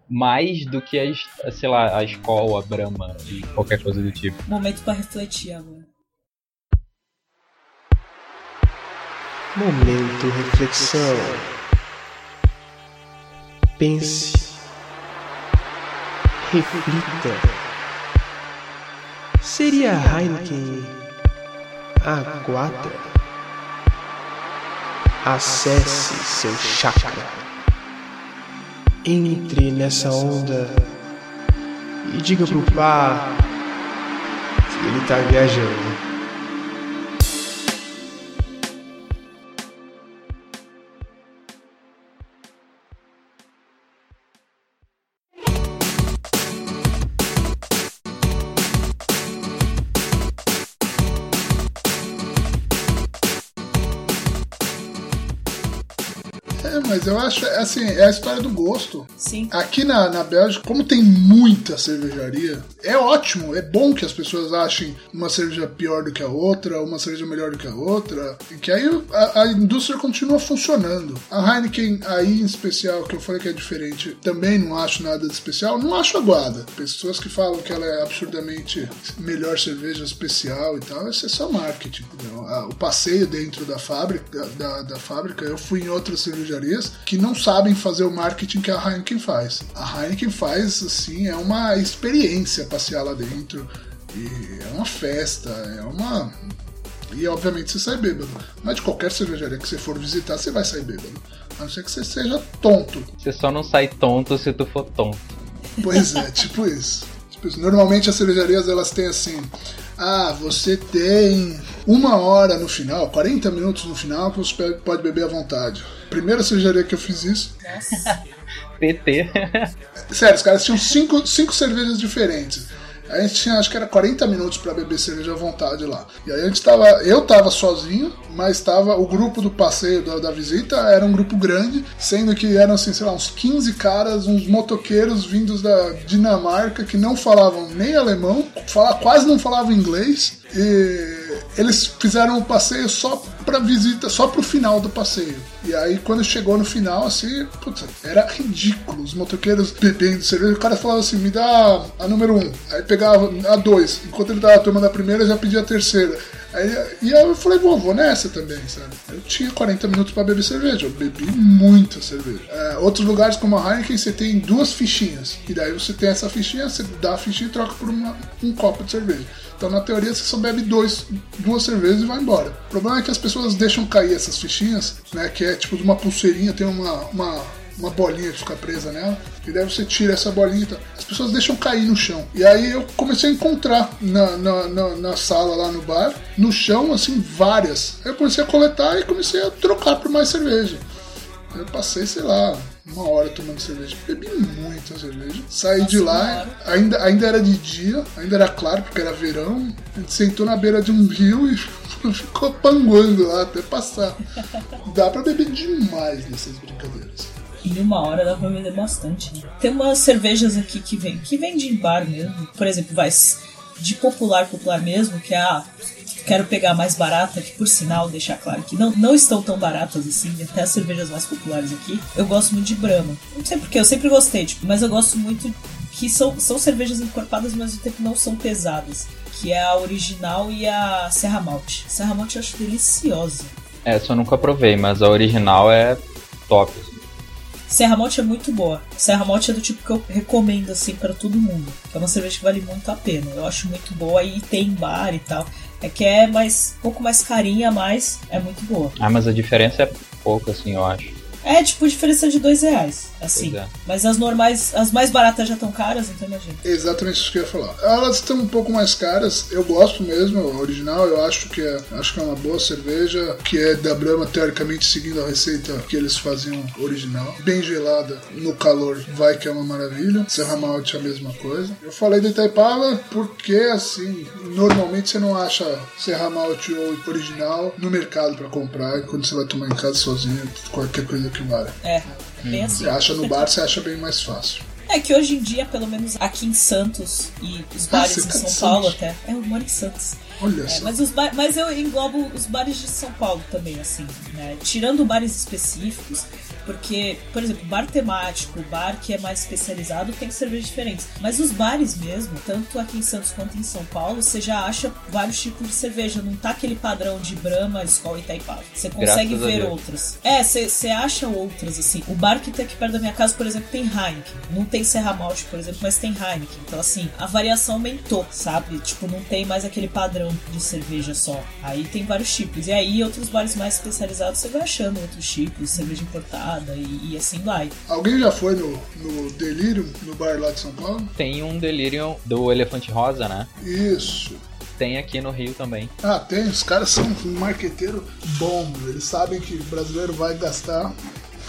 Mais do que a, sei lá, a escola, a Brahma e qualquer coisa do tipo. Momento pra refletir agora. Momento reflexão. Pense. Reflita. Seria Heineken aguada? Acesse seu chakra. Entre nessa onda e diga pro pá que ele tá viajando. Mas eu acho, é assim, é a história do gosto. Sim. Aqui na, na Bélgica, como tem muita cervejaria, é ótimo, é bom que as pessoas achem uma cerveja pior do que a outra, uma cerveja melhor do que a outra, e que aí a, a indústria continua funcionando. A Heineken, aí em especial, que eu falei que é diferente, também não acho nada de especial, não acho aguada. Pessoas que falam que ela é absurdamente melhor cerveja especial e tal, isso é só marketing. entendeu? O passeio dentro da fábrica, da, da fábrica, eu fui em outras cervejarias que não sabem fazer o marketing que a Heineken faz. A Heineken faz, assim, é uma experiência passear lá dentro. E é uma festa, é uma. E obviamente você sai bêbado. Mas de qualquer cervejaria que você for visitar, você vai sair bêbado. A não ser que você seja tonto. Você só não sai tonto se tu for tonto. Pois é, (laughs) tipo isso. Tipo isso. Normalmente as cervejarias elas têm assim. Ah, você tem uma hora no final, 40 minutos no final que você pode beber à vontade. Primeira cervejaria que eu fiz isso. PT. Sério, os caras tinham cinco, cinco cervejas diferentes. A gente tinha, acho que era 40 minutos para beber cerveja à vontade lá. E aí a gente tava, eu tava sozinho, mas tava o grupo do passeio da, da visita era um grupo grande, sendo que eram assim, sei lá, uns 15 caras, uns motoqueiros vindos da Dinamarca que não falavam nem alemão, fala, quase não falavam inglês. E eles fizeram o passeio só pra visita, só pro final do passeio. E aí, quando chegou no final, assim, putz, era ridículo. Os motoqueiros bebendo cerveja, o cara falava assim: me dá a número um. Aí pegava a dois. Enquanto ele dava a turma da primeira, já pedia a terceira. Aí, e eu falei, bom, vou nessa também, sabe? Eu tinha 40 minutos para beber cerveja, eu bebi muita cerveja. É, outros lugares como a Heineken, você tem duas fichinhas. E daí você tem essa fichinha, você dá a fichinha e troca por uma, um copo de cerveja. Então, na teoria, você só bebe dois, duas cervejas e vai embora. O problema é que as pessoas deixam cair essas fichinhas, né? Que é tipo de uma pulseirinha, tem uma, uma, uma bolinha que fica presa nela. E daí você tira essa bolinha e tal. As pessoas deixam cair no chão. E aí eu comecei a encontrar na, na, na, na sala lá no bar, no chão, assim, várias. Aí eu comecei a coletar e comecei a trocar por mais cerveja. Eu passei, sei lá, uma hora tomando cerveja. Bebi muita cerveja. Saí de lá, ainda, ainda era de dia, ainda era claro, porque era verão. A gente sentou na beira de um rio e (laughs) ficou panguando lá até passar. Dá pra beber demais nessas brincadeiras. Em uma hora dá pra vender bastante. né? Tem umas cervejas aqui que vem, que vende em bar mesmo. Por exemplo, vai de popular popular mesmo, que é a quero pegar mais barata, que por sinal, deixar claro que não, não estão tão baratas assim, até as cervejas mais populares aqui. Eu gosto muito de Brahma. Não sei porquê, eu sempre gostei, tipo, mas eu gosto muito que são, são cervejas encorpadas, mas mesmo tempo não são pesadas. Que é a original e a Serra Malte. Serra Malte eu acho deliciosa. Essa eu nunca provei, mas a original é top. Serra Malte é muito boa. Serra Malte é do tipo que eu recomendo assim para todo mundo. É uma cerveja que vale muito a pena. Eu acho muito boa e tem em bar e tal. É que é mais um pouco mais carinha, mas é muito boa. Ah, mas a diferença é pouco, assim, eu acho. É tipo diferença de dois reais, assim. É. Mas as normais, as mais baratas já estão caras, então imagina. Exatamente isso que eu ia falar. Elas estão um pouco mais caras. Eu gosto mesmo, a original. Eu acho que é, acho que é uma boa cerveja, que é da Brahma, teoricamente seguindo a receita que eles faziam original. Bem gelada, no calor, vai que é uma maravilha. Serra Malte é a mesma coisa. Eu falei do Itaipava porque, assim, normalmente você não acha Serra Malte ou original no mercado pra comprar. Quando você vai tomar em casa sozinho, qualquer coisa que vale. É, bem assim. Você acha no bar, você acha bem mais fácil. É que hoje em dia, pelo menos aqui em Santos e os bares você em tá São em Paulo Santos? até. É, eu moro em Santos. Olha É, mas, os ba- mas eu englobo os bares de São Paulo também, assim, né? Tirando bares específicos, porque, por exemplo, bar temático, bar que é mais especializado, tem cervejas diferentes. Mas os bares mesmo, tanto aqui em Santos quanto em São Paulo, você já acha vários tipos de cerveja. Não tá aquele padrão de Brahma, Skol e Itaipava. Você consegue Graças ver outras. É, você você acha outras, assim. O bar que tem aqui perto da minha casa, por exemplo, tem Heineken. Não tem Serra Malte, por exemplo, mas tem Heineken. Então, assim, a variação aumentou, sabe? Tipo, não tem mais aquele padrão de cerveja só. Aí tem vários tipos. E aí, outros bares mais especializados, você vai achando outros tipos, cerveja importada e, e assim vai. Alguém já foi no, no Delirium, no bar lá de São Paulo? Tem um Delirium do Elefante Rosa, né? Isso. Tem aqui no Rio também. Ah, tem. Os caras são um marqueteiro bom. Eles sabem que o brasileiro vai gastar,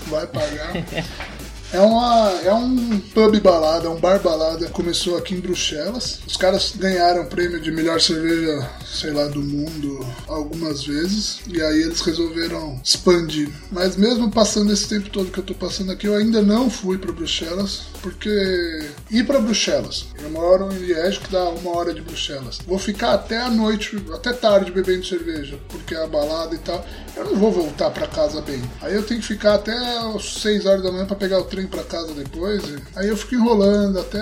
vai pagar. (laughs) É, uma, é um pub balada, um bar balada. Começou aqui em Bruxelas. Os caras ganharam o prêmio de melhor cerveja, sei lá, do mundo algumas vezes. E aí eles resolveram expandir. Mas mesmo passando esse tempo todo que eu tô passando aqui, eu ainda não fui pra Bruxelas. Porque ir pra Bruxelas, eu moro em Liège, que dá uma hora de Bruxelas. Vou ficar até a noite, até tarde bebendo cerveja, porque é a balada e tal. Eu não vou voltar pra casa bem. Aí eu tenho que ficar até as 6 horas da manhã pra pegar o trem pra casa depois. Aí eu fico enrolando até.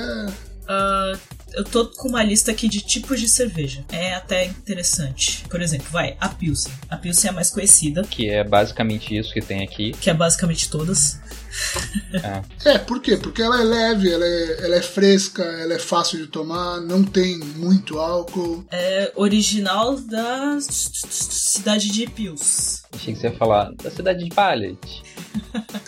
Ah, eu tô com uma lista aqui de tipos de cerveja. É até interessante. Por exemplo, vai, a Pilsen. A Pilsen é a mais conhecida, Que é basicamente isso que tem aqui. que é basicamente todas. É. (laughs) É, por quê? Porque ela é leve, ela é, ela é fresca, ela é fácil de tomar, não tem muito álcool. É original da cidade de Pils. Achei que você ia falar da cidade de Pallet.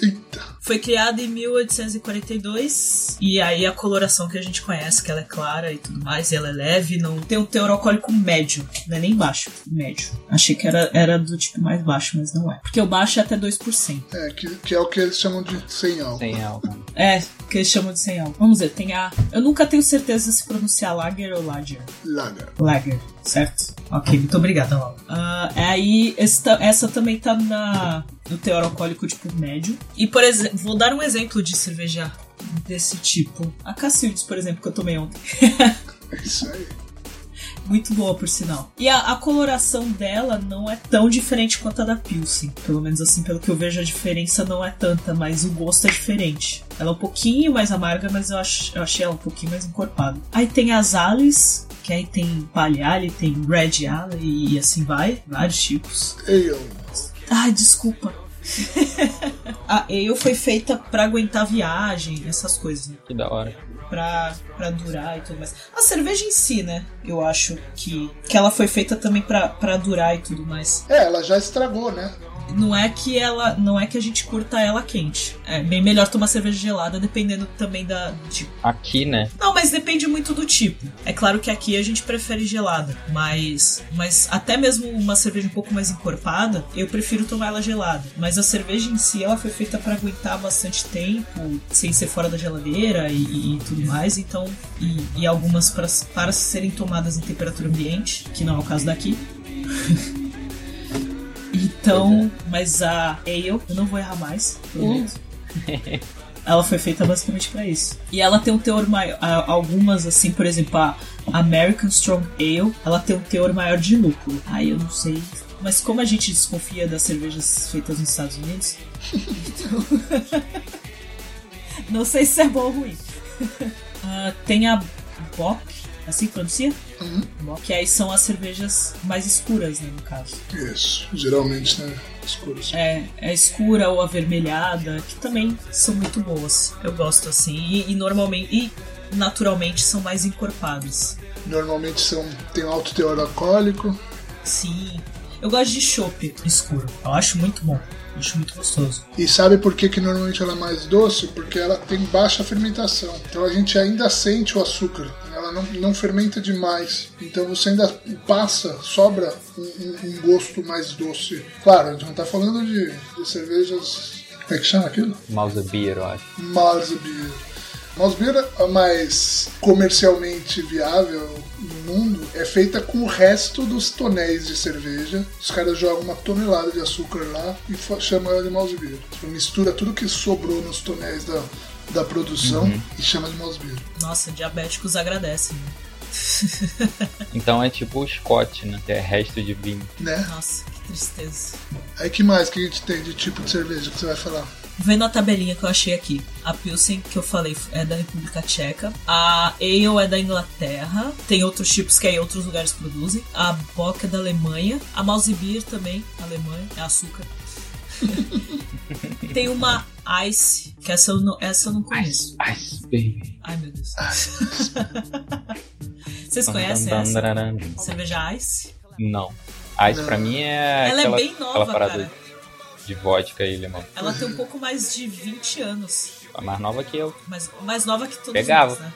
Eita. Foi criada em 1842 mais. E aí a coloração que a gente conhece, que ela é clara e tudo mais, e ela é leve, não tem um teor alcoólico médio, não é nem baixo, médio. Achei que era, era do tipo mais baixo, mas não é. Porque o baixo é até 2%. É, que, que é o que eles chamam de sem álcool. Sem álcool. É, que eles chamam de sem álcool. Vamos ver, tem a. Eu nunca tenho certeza se pronunciar lager ou lager. Lager. Lager, certo? Ok, muito obrigada, Laura. Ah, aí, esta- essa também tá na, no teor alcoólico tipo médio. E, por exemplo, vou dar um exemplo de cerveja desse tipo. A Cacildes, por exemplo, que eu tomei ontem. (laughs) É isso aí. Muito boa, por sinal. E a, a coloração dela não é tão diferente quanto a da Pilsen. Pelo menos assim, pelo que eu vejo, a diferença não é tanta, mas o gosto é diferente. Ela é um pouquinho mais amarga, mas eu, ach, eu achei ela um pouquinho mais encorpada. Aí tem as Alice, que aí tem Pale Ale, tem Red Ale e, assim vai. Vários tipos. Ale. Ai, desculpa. (laughs) a Ale foi feita pra aguentar viagem, essas coisas. né? Que da hora. Pra, pra durar e tudo mais. A cerveja em si, né? Eu acho que, que ela foi feita também pra, pra durar e tudo mais. É, ela já estragou, né? Não é que ela. Não é que a gente curta ela quente. É bem melhor tomar cerveja gelada, dependendo também da. tipo. Aqui, né? Não, mas depende muito do tipo. É claro que aqui a gente prefere gelada, mas. Mas até mesmo uma cerveja um pouco mais encorpada, eu prefiro tomar ela gelada. Mas a cerveja em si, ela foi feita pra aguentar bastante tempo, sem ser fora da geladeira e, e- e tudo mais. Então. E, e algumas para, para serem tomadas em temperatura ambiente, que não é o caso daqui. (laughs) Então, mas a Ale, eu não vou errar mais, prometo. (laughs) Ela foi feita basicamente pra isso. E ela tem um teor maior. Algumas, assim, por exemplo, a American Strong Ale, ela tem um teor maior de lúpulo. Aí eu não sei. Mas como a gente desconfia das cervejas feitas nos Estados Unidos, então. (laughs) não sei se é bom ou ruim. (laughs) Ah, tem a Bock, assim que pronuncia? Bock, que aí são as cervejas mais escuras, né, no caso. Isso. Geralmente, né? Escuros. É, é escura ou avermelhada, que também são muito boas. Eu gosto assim. E, e normalmente. E naturalmente são mais encorpadas. Normalmente são, tem alto teor alcoólico. Sim. Eu gosto de chopp escuro. Eu acho muito bom. Eu acho muito gostoso. E sabe por que, que normalmente ela é mais doce? Porque ela tem baixa fermentação. Então a gente ainda sente o açúcar. Não, não fermenta demais. Então você ainda passa, sobra um, um- gosto mais doce. Claro, a gente não tá falando de, de cervejas. Como é que chama aquilo? Mouse Beer, eu acho. Malzbier. Malzbier, a mais comercialmente viável no mundo, é feita com o resto dos tonéis de cerveja. Os caras jogam uma tonelada de açúcar lá e chamam ela de Malzbier. Tipo, mistura tudo que sobrou nos tonéis da, da produção e chama de Malzbier. Nossa, diabéticos agradecem. né? (laughs) (laughs) Então é tipo o Scott, né? Que é resto de vinho. Né? Nossa, que tristeza. Aí que mais que a gente tem de tipo de cerveja que você vai falar? Vendo a tabelinha que eu achei aqui, a Pilsen que eu falei é da República Tcheca, a Ale é da Inglaterra, tem outros tipos que aí outros lugares produzem, a Bock é da Alemanha, a Malzbier também, Alemanha, é açúcar. (laughs) tem uma Ice, que essa eu não, essa eu não conheço. Ice, baby. Ai meu Deus. (laughs) Vocês conhecem essa? Cerveja Ice? Não. Ice pra mim é Ela é aquela, bem nova, aquela parada cara. de vodka e limão. Ela tem um pouco mais de 20 anos. É mais nova que eu. Mais, mais nova que todos Pegava. nós, né?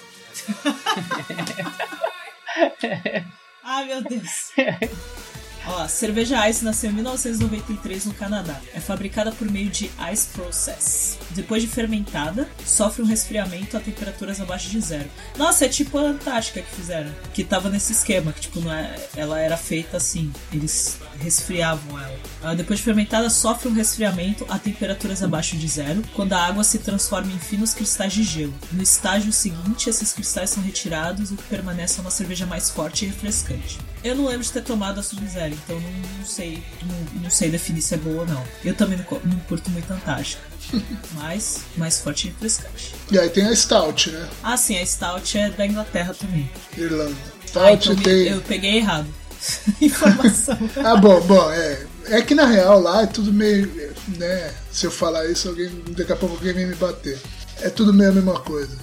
(laughs) Ai, meu Deus. (laughs) Ó, a cerveja Ice nasceu em 1993 no Canadá. É fabricada por meio de Ice Process. Depois de fermentada, sofre um resfriamento a temperaturas abaixo de zero. Nossa, é tipo a Antártica que fizeram. Que tava nesse esquema, que tipo, não é, ela era feita assim. Eles resfriavam ela. Ah, depois de fermentada, sofre um resfriamento a temperaturas abaixo de zero, quando a água se transforma em finos cristais de gelo. No estágio seguinte, esses cristais são retirados e o que permanece é uma cerveja mais forte e refrescante. Eu não lembro de ter tomado a Sub-Zero, então não, não sei não, não sei definir se é boa ou não. Eu também não, não curto muito Antártica. (laughs) Mas mais forte e refrescante. E aí tem a Stout, né? Ah, sim, a Stout é da Inglaterra também. Irlanda. Ah, Stout então me- tem. eu peguei errado. (laughs) Informação. Ah, bom, bom, é. É que na real lá é tudo meio. né? Se eu falar isso, alguém. Daqui a pouco alguém vem me bater. É tudo meio a mesma coisa.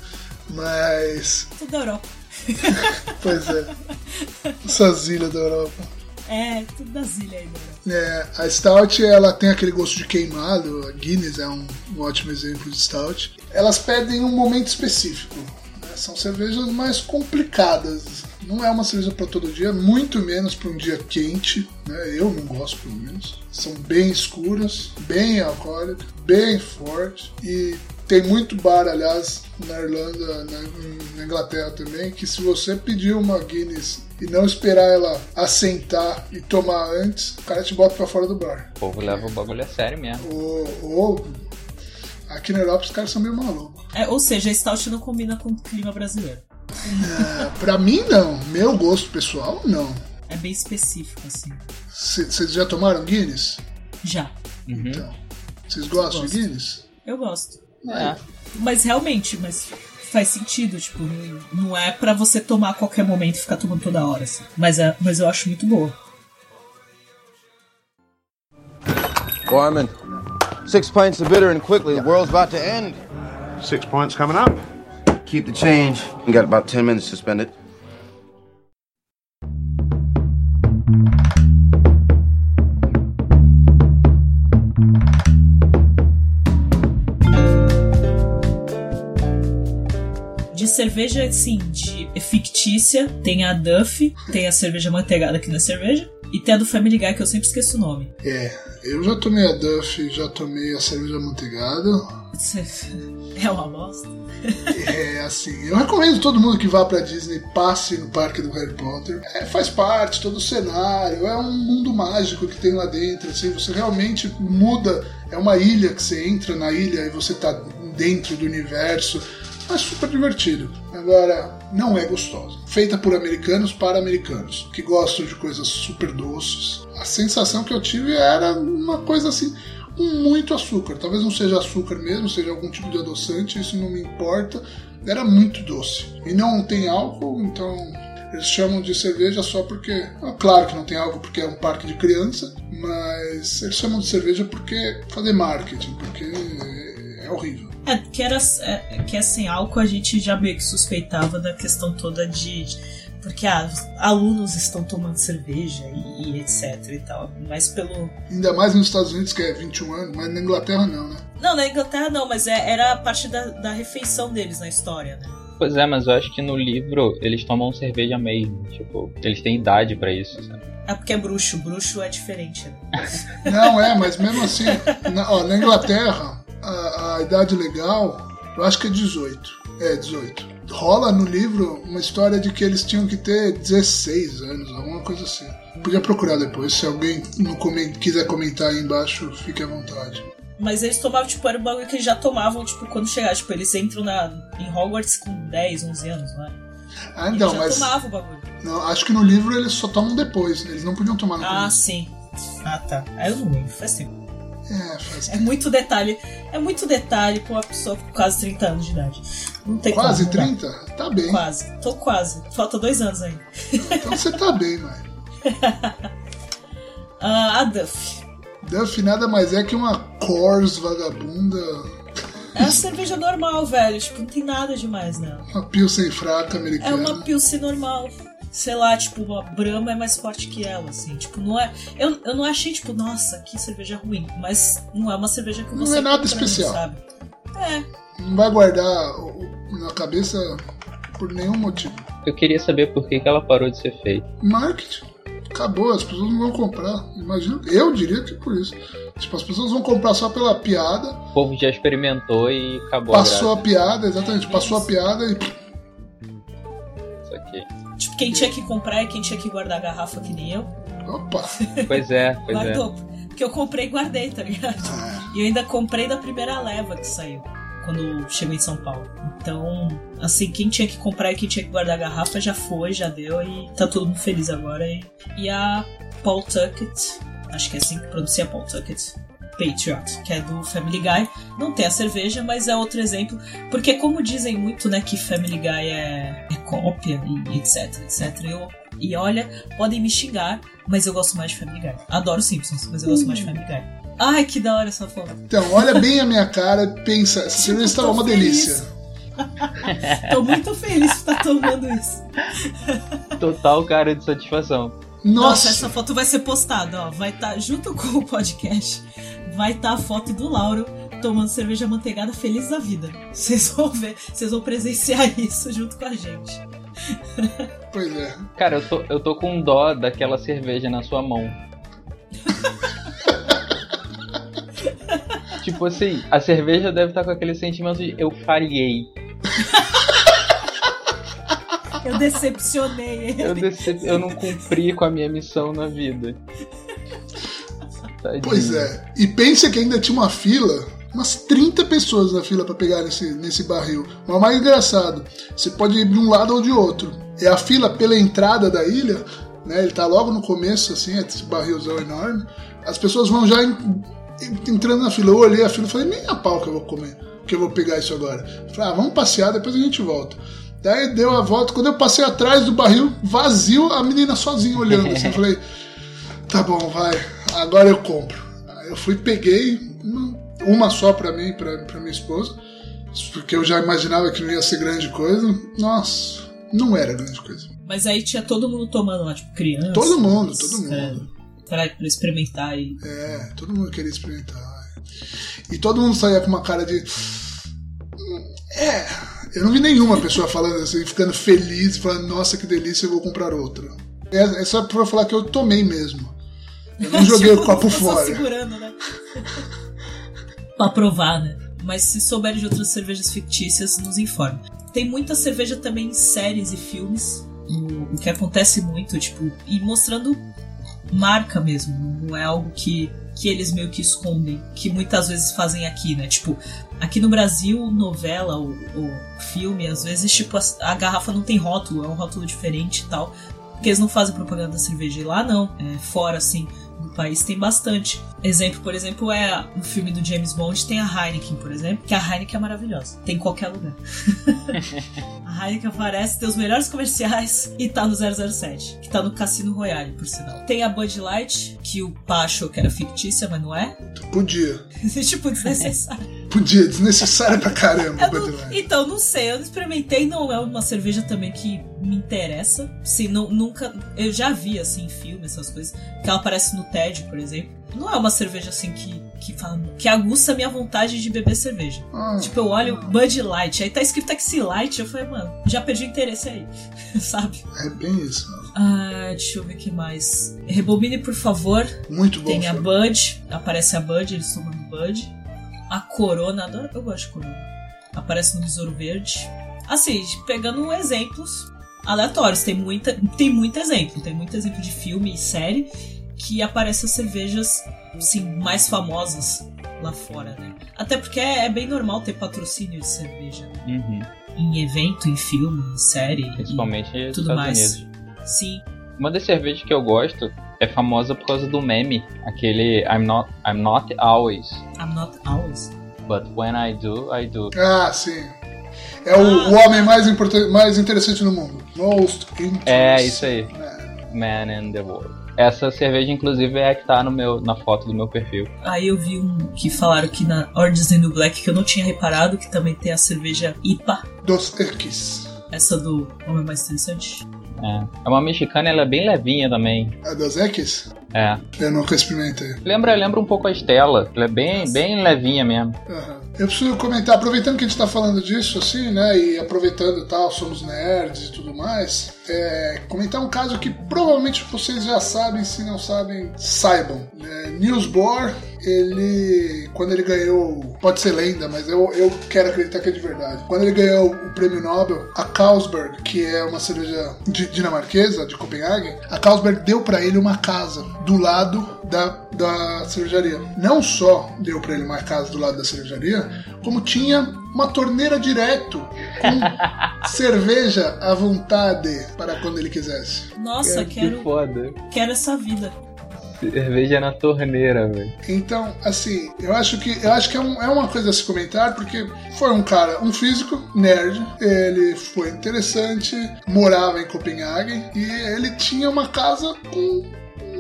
Mas. Tudo da Europa. (laughs) Pois é. Essas ilhas da Europa. É, tudo das ilhas aí, né? É, a Stout ela tem aquele gosto de queimado, a Guinness é um, um ótimo exemplo de Stout. Elas pedem um momento específico. né? São cervejas mais complicadas. Não é uma cerveja para todo dia, muito menos para um dia quente. Né? Eu não gosto, pelo menos. São bem escuras, bem alcoólicas, bem fortes e tem muito bar, aliás, na Irlanda, na, na Inglaterra também, que se você pedir uma Guinness e não esperar ela assentar e tomar antes, o cara te bota pra fora do bar. O povo leva o bagulho a sério mesmo. Ou, ou aqui na Europa os caras são meio malucos. É, ou seja, a Stout não combina com o clima brasileiro. É, pra mim, não. Meu gosto pessoal, não. É bem específico, assim. Vocês já tomaram Guinness? Já. Uhum. Então. Vocês gostam Gosto. de Guinness? Eu gosto. É. Mas realmente, mas faz sentido, tipo, não, é pra você tomar a qualquer momento e ficar tomando toda hora, assim. Mas, é, mas eu acho muito boa. Gorman, six pints of bitter and quickly. The world's about to end. Six points coming up. Keep the change. You got about 10 minutes to spend it. De cerveja, assim, de fictícia, tem a Duff, tem a cerveja manteigada aqui na cerveja, e tem a do Family Guy, que eu sempre esqueço o nome. É, eu já tomei a Duff, já tomei a cerveja manteigada. É uma bosta. É assim, eu recomendo todo mundo que vá pra Disney passe no parque do Harry Potter. É, faz parte todo o cenário, é um mundo mágico que tem lá dentro. Assim, você realmente muda. É uma ilha que você entra na ilha e você tá dentro do universo. É super divertido. Agora, não é gostosa. Feita por americanos para americanos que gostam de coisas super doces. A sensação que eu tive era uma coisa assim muito açúcar. Talvez não seja açúcar mesmo, seja algum tipo de adoçante, isso não me importa. Era muito doce. E não tem álcool, então eles chamam de cerveja só porque. Claro que não tem álcool porque é um parque de criança, mas eles chamam de cerveja porque fazer marketing, porque é horrível. É, que era é, que sem álcool a gente já meio que suspeitava da questão toda de. Porque ah, os alunos estão tomando cerveja e, e etc e tal. Mas pelo. Ainda mais nos Estados Unidos, que é 21 anos, mas na Inglaterra não, né? Não, na Inglaterra não, mas é- era a parte da, da refeição deles na história, né? Pois é, mas eu acho que no livro eles tomam cerveja mesmo. Tipo, eles têm idade pra isso, sabe? É porque é bruxo, bruxo é diferente, né? (laughs) Não, é, mas mesmo assim, na, ó, na Inglaterra, a, a idade legal, eu acho que é 18. É, 18. Rola no livro uma história de que eles tinham que ter 16 anos, alguma coisa assim. Podia procurar depois, se alguém não comen- quiser comentar aí embaixo, fique à vontade. Mas eles tomavam, tipo, era um bagulho que eles já tomavam, tipo, quando chegar. Tipo, eles entram na, em Hogwarts com 10, 11 anos, não é? Ah, Eles então, já mas tomavam o bagulho. não, acho que no livro eles só tomam depois, eles não podiam tomar no Ah, começo. sim. Ah, tá. Aí eu não lembro, faz tempo. É, faz É muito detalhe. É muito detalhe pra uma pessoa com quase 30 anos de idade. Não tem quase como, não dá. 30? Tá bem. Quase. Tô quase. Falta dois anos ainda. Então você tá bem, mano. (laughs) Ah, a Duff. Duff nada mais é que uma Coors vagabunda, É uma cerveja normal, velho. Tipo, não tem nada demais nela. uma Pilsen fraca É americana. uma Pilsen normal. Sei lá, tipo, uma Brahma é mais forte que ela, assim. Tipo, não é. Eu, eu não achei, tipo, nossa, que cerveja ruim. Mas não é uma cerveja que Não você é nada compra, especial. Sabe? É. Não vai guardar na cabeça por nenhum motivo. Eu queria saber por que, que ela parou de ser feita. Marketing. Acabou, as pessoas não vão comprar. Imagina, eu diria que por isso. Tipo, as pessoas vão comprar só pela piada. O povo já experimentou e acabou Passou a a piada, exatamente, passou a piada e. Isso aqui. Tipo, quem tinha que comprar é quem tinha que guardar a garrafa que nem eu. Opa! (laughs) Pois é, pois é. Guardou. Porque eu comprei e guardei, tá ligado? E eu ainda comprei da primeira leva que saiu. Quando chegou em São Paulo. Então, assim, quem tinha que comprar e quem tinha que guardar a garrafa já foi, já deu e tá todo mundo feliz agora. E, e a Paul Tuckett, acho que é assim que pronuncia Paul Tuckett, Patriot, que é do Family Guy. Não tem a cerveja, mas é outro exemplo. Porque como dizem muito, né, que Family Guy é, é cópia e etc, etc. Eu, e olha, podem me xingar, mas eu gosto mais de Family Guy. Adoro Simpsons, mas eu gosto mais de Family Guy. Ai, que da hora essa foto. Então, olha bem a minha cara e pensa, essa cerveja está uma feliz. delícia. (laughs) Tô muito feliz de estar tomando isso. Total cara de satisfação. Nossa, Nossa, essa foto vai ser postada, ó. Vai estar junto com o podcast. Vai estar a foto do Lauro tomando cerveja manteigada feliz da vida. Vocês vão ver, vocês vão presenciar (laughs) isso junto com a gente. pois é. Cara, eu tô, eu tô com dó daquela cerveja na sua mão. (laughs) tipo assim, a cerveja deve estar com aquele sentimento de eu falhei. Eu decepcionei ele. Eu, decep... eu não cumpri com a minha missão na vida. Tadinho. Pois é. E pensa que ainda tinha uma fila, umas 30 pessoas na fila para pegar nesse, nesse barril. Mas o mais engraçado, você pode ir de um lado ou de outro. É a fila pela entrada da ilha, né? Ele tá logo no começo, assim, esse barrilzão enorme. As pessoas vão já en- entrando na fila. Eu olhei a fila e falei, nem a pau que eu vou comer, que eu vou pegar isso agora. Falei, ah, vamos passear, depois a gente volta. Daí deu a volta, quando eu passei atrás do barril, vazio, a menina sozinha olhando assim. Eu falei, tá bom, vai, agora eu compro. Eu fui, peguei uma, uma só pra mim pra, pra minha esposa, porque eu já imaginava que não ia ser grande coisa. Nossa, não era grande coisa. Mas aí tinha todo mundo tomando lá, tipo, criança. Todo mundo, todo mundo. É, pra, pra experimentar e. É, todo mundo queria experimentar. E todo mundo saía com uma cara de. É. Eu não vi nenhuma pessoa falando assim, ficando feliz, falando, nossa, que delícia, eu vou comprar outra. É, é só pra falar que eu tomei mesmo. Eu não joguei o copo fora. segurando, né? (laughs) pra provar, né? Mas se souber de outras cervejas fictícias, nos informe. Tem muita cerveja também em séries e filmes. O, o que acontece muito, tipo, e mostrando marca mesmo. Não é algo que, que eles meio que escondem. Que muitas vezes fazem aqui, né? Tipo, aqui no Brasil, novela ou, ou filme, às vezes, tipo, a, a garrafa não tem rótulo, é um rótulo diferente e tal. Porque eles não fazem propaganda da cerveja. E lá não. É, fora, assim, no país tem bastante. Exemplo, por exemplo, é no filme do James Bond tem a Heineken, por exemplo, que a Heineken é maravilhosa. Tem em qualquer lugar. (laughs) a Heineken aparece, tem os melhores comerciais e tá no 007, que tá no Cassino Royale, por sinal. Tem a Bud Light, que o Pá achou que era fictícia, mas não é. Podia. (laughs) tipo, desnecessário. Podia, desnecessário pra caramba, não- então, não sei, eu não experimentei, não é uma cerveja também que me interessa. Sim, não, nunca. Eu já vi assim em filme, essas coisas, que ela aparece no TED, por exemplo. Não é uma cerveja assim que, que, fala, que aguça a minha vontade de beber cerveja. Ah, Tipo, eu olho Bud Light, aí tá escrito Taxi Light, eu falei, mano, já perdi o interesse aí, (laughs) sabe? é bem isso. Ah, deixa eu ver o que mais. Rebobine, por favor. Muito bom. Tem a. Bud, aparece a Bud, eles tomando Bud. A Corona, adoro, eu gosto de Corona. Aparece no Besouro Verde. Assim, pegando exemplos aleatórios, tem, muita, tem muito exemplo. Tem muito exemplo de filme e série que aparecem as cervejas assim, mais famosas lá fora, né? Até porque é, é bem normal ter patrocínio de cerveja né? Uhum. em evento, em filme, em série. Principalmente nos tudo Estados mais. Unidos. Sim. Uma das cervejas que eu gosto é famosa por causa do meme, aquele I'm not, I'm not always, I'm not always. but when I do, I do. Ah, sim. É o, o homem mais, importante, mais interessante no mundo. Most interesting. É, isso aí. É. Man in the world. Essa cerveja, inclusive, é a que tá no meu, na foto do meu perfil. Aí eu vi um que falaram que na Orange is the Black que eu não tinha reparado, que também tem a cerveja IPA, Dos X. essa do Homem Mais Interessante. É, é uma mexicana, ela é bem levinha também. A dos X? É. Eu nunca experimentei. Lembra, lembra um pouco a Estela. Ela é bem, bem levinha mesmo. Aham. Eu preciso comentar, aproveitando que a gente tá falando disso, assim, né, e aproveitando tal, somos nerds e tudo mais, é, comentar um caso que provavelmente vocês já sabem, se não sabem, saibam. É, Niels Bohr, ele, quando ele ganhou, pode ser lenda, mas eu, eu quero acreditar que é de verdade. Quando ele ganhou o prêmio Nobel, a Carlsberg, que é uma cerveja di- dinamarquesa, de Copenhague, a Carlsberg deu pra ele uma casa do lado da, da cervejaria. Não só deu pra ele uma casa do lado da cervejaria, como tinha uma torneira direto com (laughs) cerveja à vontade para quando ele quisesse. Nossa, É, que quero, foda. quero essa vida. Cerveja na torneira, velho. Então, assim, eu acho que eu acho que é, um- é uma coisa a se comentar, porque foi um cara, um físico, nerd, ele foi interessante, morava em Copenhague e ele tinha uma casa com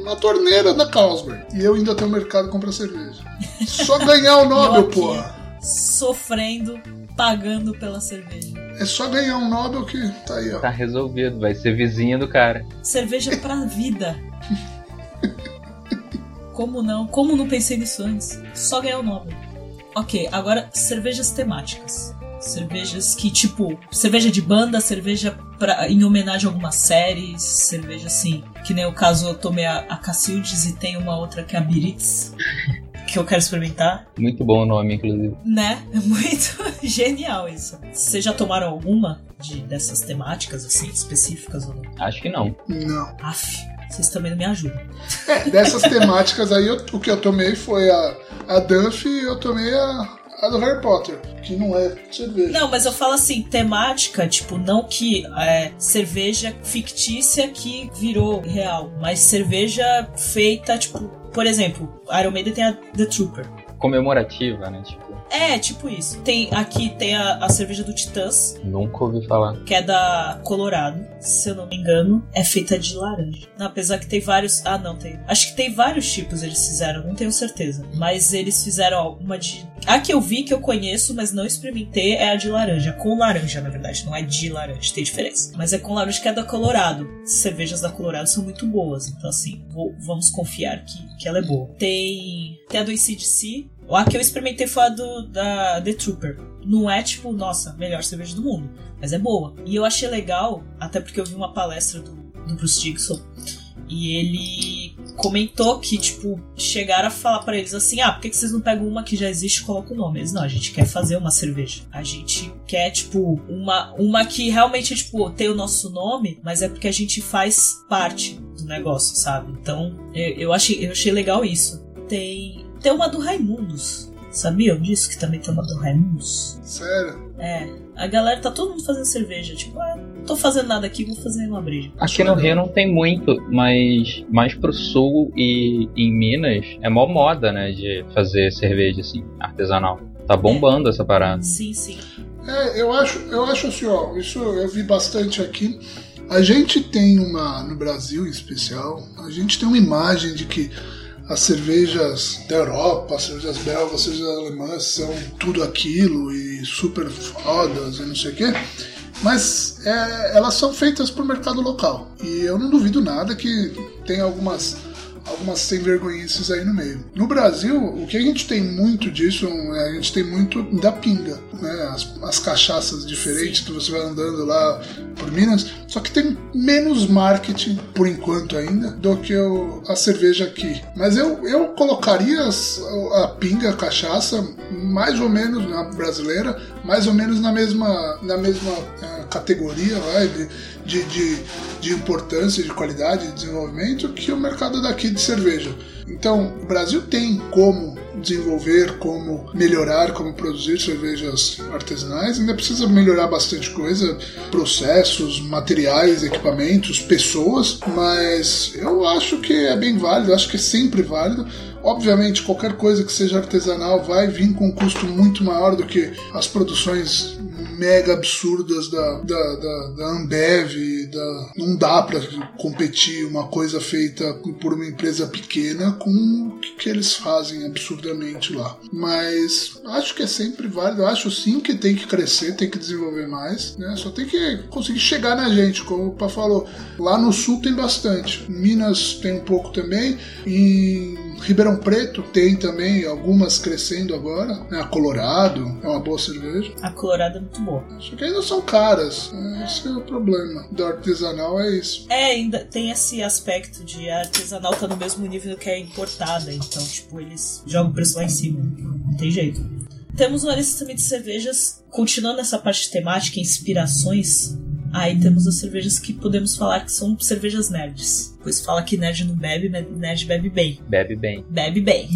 uma torneira da Carlsberg. E eu indo até o mercado comprar cerveja. Só ganhar o (laughs) Nobel, porra. Sofrendo, pagando pela cerveja. É só ganhar um Nobel que tá aí, ó. Tá resolvido, vai ser vizinha do cara. Cerveja (laughs) pra vida. Como não? Como não pensei nisso antes? Só ganhar o nome. Ok, agora cervejas temáticas. Cervejas que, tipo, cerveja de banda, cerveja pra, em homenagem a algumas séries, cerveja assim. Que nem o caso eu tomei a, a Cacildes e tem uma outra que é a Biritz. (laughs) Que eu quero experimentar. Muito bom o nome, inclusive. Né? É muito (laughs) genial isso. Vocês já tomaram alguma de, dessas temáticas, assim, específicas ou não? Acho que não. Não. Aff, vocês também não me ajudam. É, dessas temáticas aí, eu- o que eu tomei foi a, a Duff e eu tomei a, a do Harry Potter, que não é cerveja. Não, mas eu falo assim, temática, tipo, não que é cerveja fictícia que virou real, mas cerveja feita, tipo, por exemplo, a Iron Maiden tem a The Trooper. Comemorativa, né? Tipo, É, tipo isso. Tem aqui tem a, a cerveja do Titãs, nunca ouvi falar. que é da Colorado, se eu não me engano, é feita de laranja. Não, apesar que tem vários. Ah, não, tem. Acho que tem vários tipos eles fizeram, não tenho certeza. Mas eles fizeram uma de. A que eu vi que eu conheço, mas não experimentei, é a de laranja. Com laranja, na verdade, não é de laranja, tem diferença. Mas é com laranja que é da Colorado. Cervejas da Colorado são muito boas, então assim, vou- vamos confiar que, que ela é boa. Tem. Tem a do ICDC. A que eu experimentei foi a do, da The Trooper. Não é tipo, nossa, melhor cerveja do mundo mas é boa. E eu achei legal, até porque eu vi uma palestra do, do Bruce Dixon e ele comentou que, tipo, chegaram a falar pra eles assim: ah, por que que vocês não pegam uma que já existe e colocam o nome? Eles, não, a gente quer fazer uma cerveja. A gente quer, tipo, uma, uma que realmente, tipo, tem o nosso nome, mas é porque a gente faz parte do negócio, sabe? Então, eu, eu achei, eu achei legal isso. Tem, tem uma do Raimundos. Sabiam disso? Que também tem uma do Raimundos? Sério. É, a galera tá todo mundo fazendo cerveja. Tipo, ah, não tô fazendo nada aqui, vou fazer uma breja. Aqui no Rio não tem muito, mas mais pro sul e em Minas é mó moda, né? De fazer cerveja assim, artesanal. Tá bombando essa parada. Sim, sim. É, eu acho, eu acho assim, ó, isso eu vi bastante aqui. A gente tem uma, no Brasil em especial, a gente tem uma imagem de que as cervejas da Europa, as cervejas belgas, as cervejas alemãs são tudo aquilo e super fodas e não sei o quê. Mas é, elas são feitas para o mercado local. E eu não duvido nada que tem algumas algumas sem vergonhices aí no meio. No Brasil, o que a gente tem muito disso, é, a gente tem muito da pinga, né? As, as cachaças diferentes que você vai andando lá por Minas, só que tem menos marketing, por enquanto ainda, do que o, a cerveja aqui. Mas eu, eu colocaria as- a pinga, a cachaça, mais ou menos na brasileira, mais ou menos na mesma, na mesma eh, categoria vai, de, de, de, de importância, de qualidade, de desenvolvimento que o mercado daqui de cerveja. Então, o Brasil tem como desenvolver, como melhorar, como produzir cervejas artesanais, ainda precisa melhorar bastante coisa, processos, materiais, equipamentos, pessoas, mas eu acho que é bem válido, acho que é sempre válido. Obviamente, qualquer coisa que seja artesanal vai vir com um custo muito maior do que as produções mega absurdas da, da, da, da Ambev. Da... Não dá para competir uma coisa feita por uma empresa pequena com o que, eles fazem absurdamente lá. Mas acho que é sempre válido. Acho sim que tem que crescer, tem que desenvolver mais. Né? Só tem que conseguir chegar na gente, como o Pá falou. Lá no sul tem bastante. Minas tem um pouco também. Em Ribeirão Preto tem também algumas crescendo agora. Né? A Colorado é uma boa cerveja. A colorada é muito boa. Só que ainda são caras. né? Esse é o problema do artesanal, é isso. É, ainda tem esse aspecto de a artesanal tá no mesmo nível que a importada, então, tipo, eles jogam o preço lá em cima. Não tem jeito. Temos uma lista também de cervejas, continuando essa parte temática, inspirações. Aí temos as cervejas que podemos falar que são cervejas nerds. Pois fala que nerd não bebe, mas nerd bebe bem. Bebe bem. Bebe bem.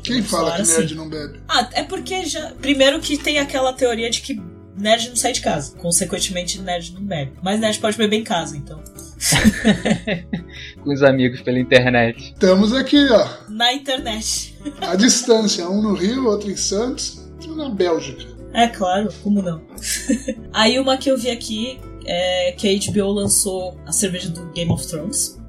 Quem Vamos fala que nerd assim. não bebe? Ah, é porque já. Primeiro que tem aquela teoria de que nerd não sai de casa. Consequentemente, nerd não bebe. Mas nerd pode beber em casa, então. (laughs) Com os amigos pela internet. Estamos aqui, ó. Na internet. À distância. Um no Rio, outro em Santos, outro na Bélgica. É claro, como não? (laughs) Aí uma que eu vi aqui é que a HBO lançou a cerveja do Game of Thrones,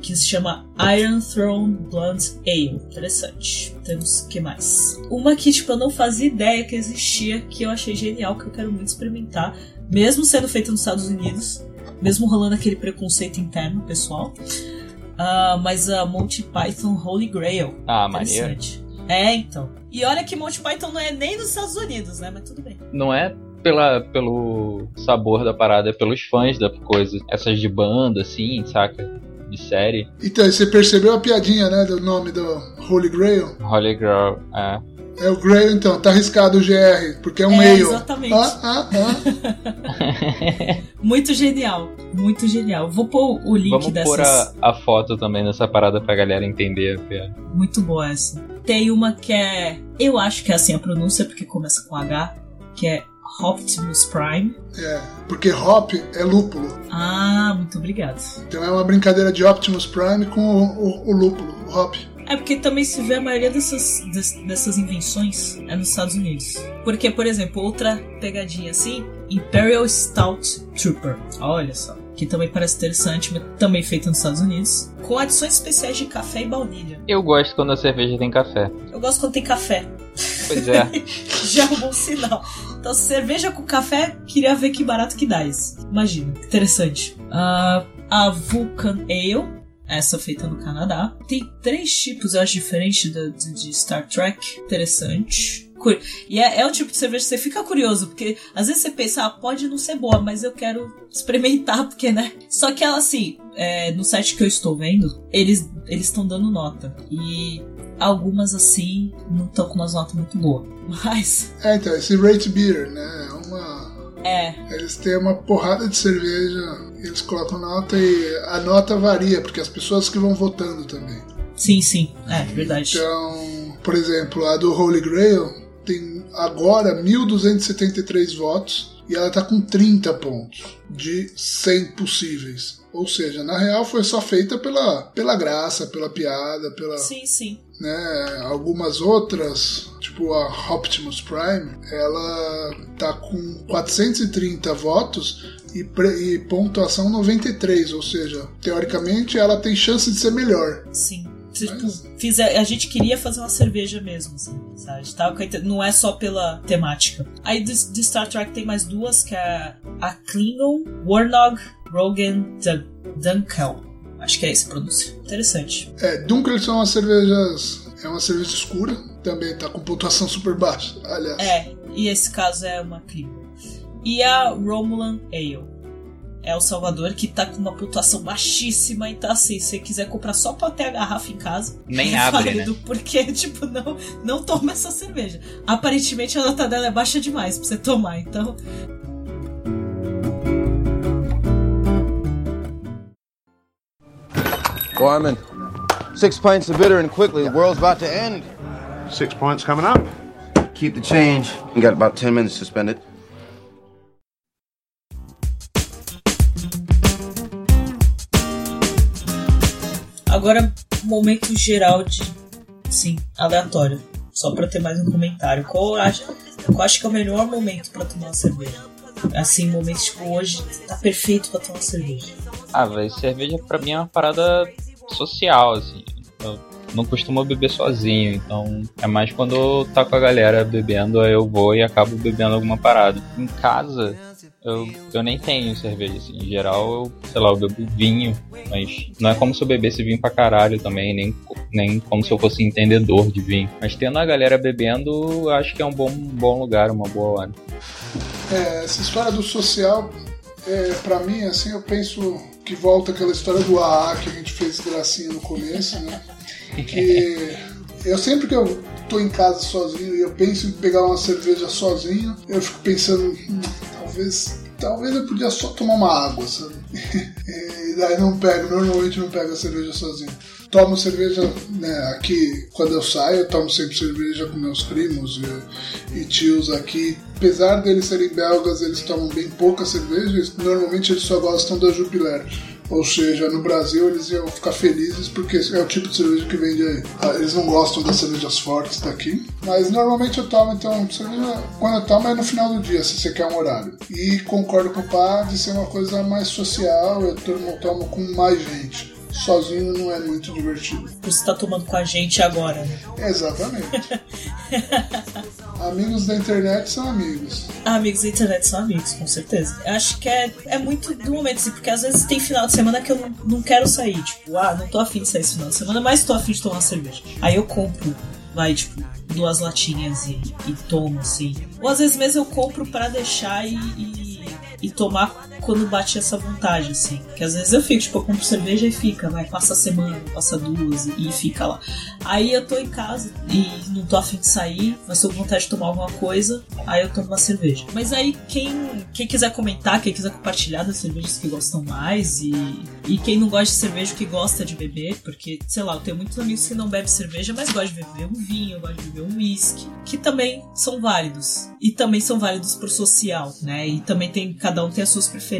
que se chama Iron Throne Blonde Ale. Interessante. Temos o que mais? Uma que tipo eu não fazia ideia que existia, que eu achei genial, que eu quero muito experimentar, mesmo sendo feita nos Estados Unidos, mesmo rolando aquele preconceito interno pessoal. Ah, mas a Monty Python Holy Grail. Ah, maneiro. É, então. E olha que Monty Python não é nem nos Estados Unidos, né? Mas tudo bem. Não é pela, pelo sabor da parada, é pelos fãs da coisa. Essas de banda, assim, saca? De série. Então, você percebeu a piadinha, né, do nome do Holy Grail? Holy Grail, é. É o Grail, então, tá arriscado o GR, porque é um É, exatamente. Ah, ah, ah. (laughs) Muito genial. Muito genial. Vou pôr o link Vamos dessas. pôr a, a foto também dessa parada pra galera entender. a piada. Muito boa essa. Tem uma que é. Eu acho que é assim a pronúncia, porque começa com H, que é Optimus Prime. É, porque hop é lúpulo. Ah, muito obrigado. Então é uma brincadeira de Optimus Prime com o, o- o lúpulo, o hop. É porque também se vê a maioria dessas, des- dessas invenções é nos Estados Unidos. Porque, por exemplo, outra pegadinha assim, Imperial Stout Trooper. Olha só. Que também parece interessante, mas também feito nos Estados Unidos. Com adições especiais de café e baunilha. Eu gosto quando a cerveja tem café. Eu gosto quando tem café. Pois é. (laughs) Já é um bom sinal. Então, cerveja com café, queria ver que barato que dá isso. Imagina, interessante. Ah, a Vulcan Ale, essa feita no Canadá. Tem três tipos, eu acho, diferentes da- de, de Star Trek. Interessante. E é, é o tipo de cerveja que você fica curioso, porque às vezes você pensa, ah, pode não ser boa, mas eu quero experimentar, (laughs) porque, né? Só que ela, assim, é, no site que eu estou vendo, eles eles estão dando nota. E algumas, assim, não estão com umas notas muito boas. (laughs) Mas, É, então, esse Rate Beer, né? É uma. é, Eles têm uma porrada de cerveja, eles colocam nota e a nota varia, porque as pessoas que vão votando também. sim, sim, é verdade. Então, por exemplo, a do Holy Grail tem agora 1.273 votos e ela tá com 30 pontos de 100 possíveis. Ou seja, na real foi só feita pela, pela graça, pela piada, pela, Sim, sim. né, algumas outras, tipo a Optimus Prime, ela tá com 430 votos e, e pontuação 93, ou seja, teoricamente ela tem chance de ser melhor. Sim. Tipo, fiz a, a gente queria fazer uma cerveja mesmo, assim, sabe? Tava inte- não é só pela temática. Aí de, de Star Trek tem mais duas, que é a Klingon, Warnog, Rogan, Dun Dunkel. Acho que é essa a pronúncia. Interessante. É, Dunkel são as cervejas, é uma cerveja escura, também tá com pontuação super baixa, aliás. É, e esse caso é uma Klingon. E a Romulan Ale. É o Salvador que tá com uma pontuação baixíssima, então assim, se você quiser comprar só pra ter a garrafa em casa, Nem (laughs) é abre, né? válido, porque, (laughs) tipo, não, não toma essa cerveja. Aparentemente a nota dela é baixa demais pra você tomar, então. Gorman, six pints of bitter and quickly, the world's about to end. Six points coming up. Keep the change. You got about ten minutes to spend it. Agora, momento geral de. Sim, aleatório. Só pra ter mais um comentário. Qual eu acho, eu acho que é o melhor momento pra tomar uma cerveja? Assim, momento tipo hoje tá perfeito pra tomar cerveja. Ah, velho, cerveja pra mim é uma parada social, assim. Eu não costumo beber sozinho, então é mais quando tá com a galera bebendo, eu vou e acabo bebendo alguma parada. Em casa, eu, eu nem tenho cerveja, assim. Em geral, eu, sei lá, eu bebo vinho, mas não é como se eu bebesse vinho pra caralho também, nem, nem como se eu fosse entendedor de vinho. Mas tendo a galera bebendo, acho que é um bom, bom lugar, uma boa hora. É, essa história do social, é, para mim, assim, eu penso que volta aquela história do AA que a gente fez gracinha no começo, né? Que (laughs) eu sempre que eu tô em casa sozinho e eu penso em pegar uma cerveja sozinho, eu fico pensando, hum, talvez, talvez eu podia só tomar uma água, sabe? (laughs) e daí não pego, normalmente não pego a cerveja sozinho. Tomo cerveja, né, aqui, quando eu saio, eu tomo sempre cerveja com meus primos e, e tios aqui. Apesar deles serem belgas, eles tomam bem pouca cerveja, normalmente eles só gostam da Jupiler. Ou seja, no Brasil eles iam ficar felizes porque é o tipo de cerveja que vende aí. Ah, Eles não gostam das cervejas fortes daqui. Mas normalmente eu tomo, então, cerveja, quando eu tomo é no final do dia, se você quer um horário. E concordo com o Pá de ser uma coisa mais social, eu tomo, tomo com mais gente. Sozinho não é muito divertido. Você tá tomando com a gente agora, né? Exatamente. (laughs) amigos da internet são amigos. Amigos da internet são amigos, com certeza. Eu acho que é, é muito do momento, assim, porque às vezes tem final de semana que eu não, não quero sair. Tipo, ah, não tô afim de sair esse final de semana, mas tô afim de tomar uma cerveja. Aí eu compro, vai, tipo, duas latinhas e, e tomo, assim. Ou às vezes mesmo eu compro para deixar e, e, e tomar quando bate essa vontade, assim. Que às vezes eu fico, tipo, eu compro cerveja e fica, vai, passa a semana, passa duas e, fica lá. Aí eu tô em casa e não tô afim de sair, mas tô com vontade de tomar alguma coisa, aí eu tomo uma cerveja. Mas aí quem, quem quiser comentar, quem quiser compartilhar das cervejas que gostam mais e, e quem não gosta de cerveja que gosta de beber, porque, sei lá, eu tenho muitos amigos que não bebem cerveja, mas gostam de beber um vinho, gostam de beber um whisky, que também são válidos. E também são válidos pro social, né? E também tem, cada um tem as suas preferências.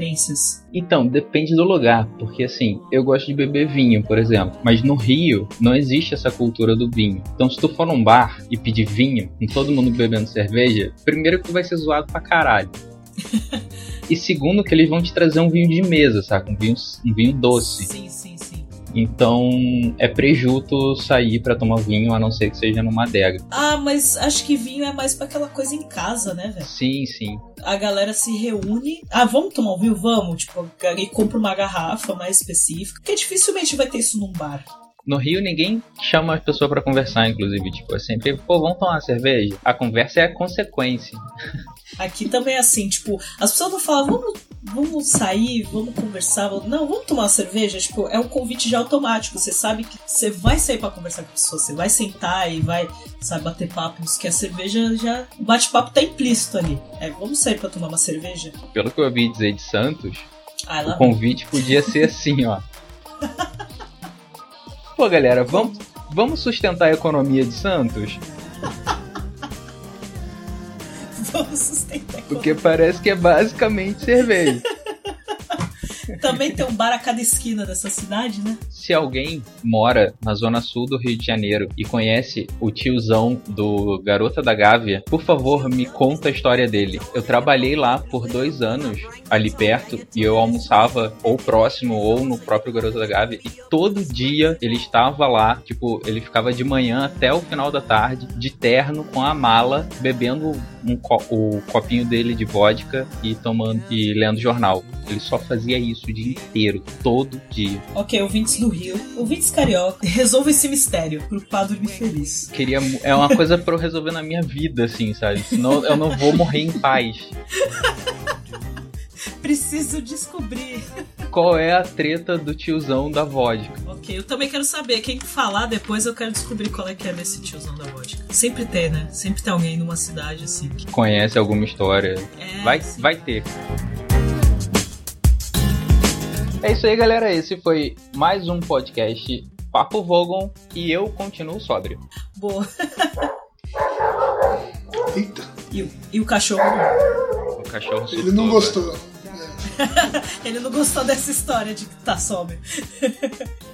Então, depende do lugar, porque assim, eu gosto de beber vinho, por exemplo, mas no Rio não existe essa cultura do vinho. Então, se tu for num bar e pedir vinho, com todo mundo bebendo cerveja, primeiro que tu vai ser zoado pra caralho. (laughs) e segundo que eles vão te trazer um vinho de mesa, saca? Um vinho, um vinho doce. Sim, sim, sim. Então é prejuto sair para tomar vinho, a não ser que seja numa adega. Ah, mas acho que vinho é mais pra aquela coisa em casa, né, velho? Sim, sim. A galera se reúne. Ah, vamos tomar um vinho? Vamos. Tipo, e compra uma garrafa mais específica. Porque dificilmente vai ter isso num bar. No Rio ninguém chama a pessoa para conversar, inclusive, tipo, é sempre, pô, vamos tomar uma cerveja? A conversa é a consequência. (laughs) Aqui também é assim, tipo, as pessoas não falam, vamos, vamos sair, vamos conversar, não, vamos tomar uma cerveja, tipo, é um convite já automático, você sabe que você vai sair para conversar com a pessoa, você vai sentar e vai, sabe, bater papo, isso que a cerveja já, o bate-papo tá implícito ali. É, vamos sair para tomar uma cerveja? Pelo que eu ouvi dizer de Santos, Ah, o convite podia ser (laughs) assim, ó. Pô, galera, vamos, vamos sustentar a economia de Santos? Vamos sustentar. Porque parece que é basicamente cerveja. Também tem um bar a cada esquina dessa cidade, né? Se alguém mora na zona sul do Rio de Janeiro e conhece o tiozão do Garota da Gávea, por favor, me conta a história dele. Eu trabalhei lá por dois anos, ali perto, e eu almoçava ou próximo ou no próprio Garota da Gávea, e todo dia ele estava lá, tipo, ele ficava de manhã até o final da tarde, de terno, com a mala, bebendo um co o copinho dele de vodka e tomando e lendo jornal. Ele só fazia isso o dia inteiro, todo dia. Ok, ouvintes do Rio, ouvintes carioca, (laughs) resolva esse mistério pro Padre me feliz. Queria, é uma coisa pra eu resolver na minha vida, assim, sabe? Senão eu não vou morrer em paz. (laughs) Preciso descobrir. Qual é a treta do tiozão da vodka? Ok, eu também quero saber. Quem falar depois, eu quero descobrir qual é que é desse tiozão da vodka. Sempre tem, né? Sempre tem alguém numa cidade assim. que- Conhece alguma história? É, Vai, sim. vai ter. É isso aí, galera. Esse foi mais um podcast Papo Vogon e eu continuo sóbrio. Boa. Eita, E, o- e o cachorro. O cachorro ele não surtou, gostou. (laughs) Ele não gostou dessa história de que tá sóbrio.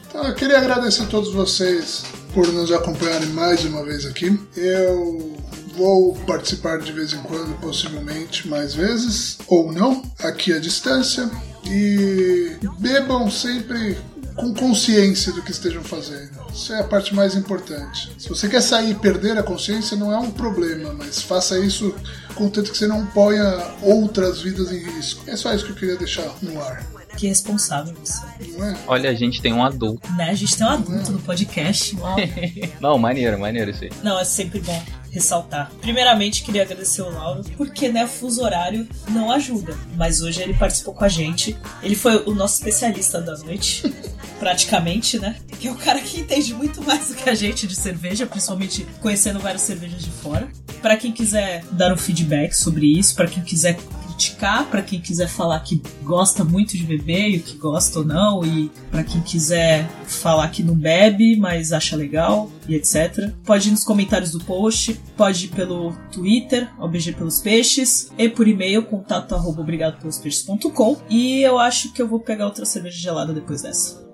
Então, eu queria agradecer a todos vocês por nos acompanharem mais uma vez aqui. Eu vou participar de vez em quando, possivelmente mais vezes, ou não, aqui à distância. E bebam sempre com consciência do que estejam fazendo. Isso é a parte mais importante. Se você quer sair e perder a consciência, não é um problema, mas faça isso contanto que você não ponha outras vidas em risco. É só isso que eu queria deixar no ar, Que responsável você. não é? Olha, a gente tem um adulto. Né? A gente tem um adulto no podcast. Uau. (laughs) Não, maneiro, maneiro isso aí. Não, é sempre bom ressaltar. Primeiramente, queria agradecer o Lauro, porque né, fuso horário não ajuda. Mas hoje ele participou com a gente. Ele foi o nosso especialista da noite, (laughs) praticamente, né? Que é o cara que entende muito mais do que a gente de cerveja, principalmente conhecendo várias cervejas de fora. Pra quem quiser dar um feedback sobre isso, pra quem quiser criticar, pra quem quiser falar que gosta muito de beber e o que gosta ou não, e pra quem quiser falar que não bebe, mas acha legal e etc. Pode ir nos comentários do post, pode ir pelo Twitter, OBG pelos peixes, e por e-mail, contato arroba obrigado pelos peixes.com. E eu acho que eu vou pegar outra cerveja gelada depois dessa.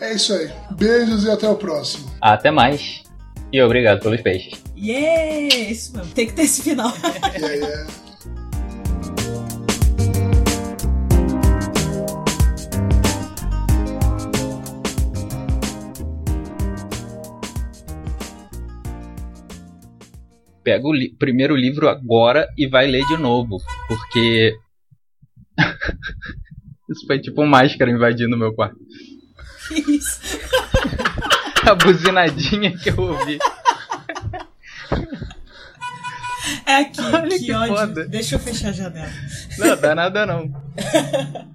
É isso aí. Beijos e até o próximo. Até mais. E obrigado pelos peixes. Yeah! Isso mesmo, tem que ter esse final. E (laughs) aí, pega o li primeiro livro agora e vai ler de novo. Porque. (laughs) Isso foi tipo um máscara invadindo meu quarto. Que isso? (laughs) A buzinadinha que eu ouvi. É aqui, Olha que, que ódio. foda. Deixa eu fechar a janela. Não, dá nada não. (laughs)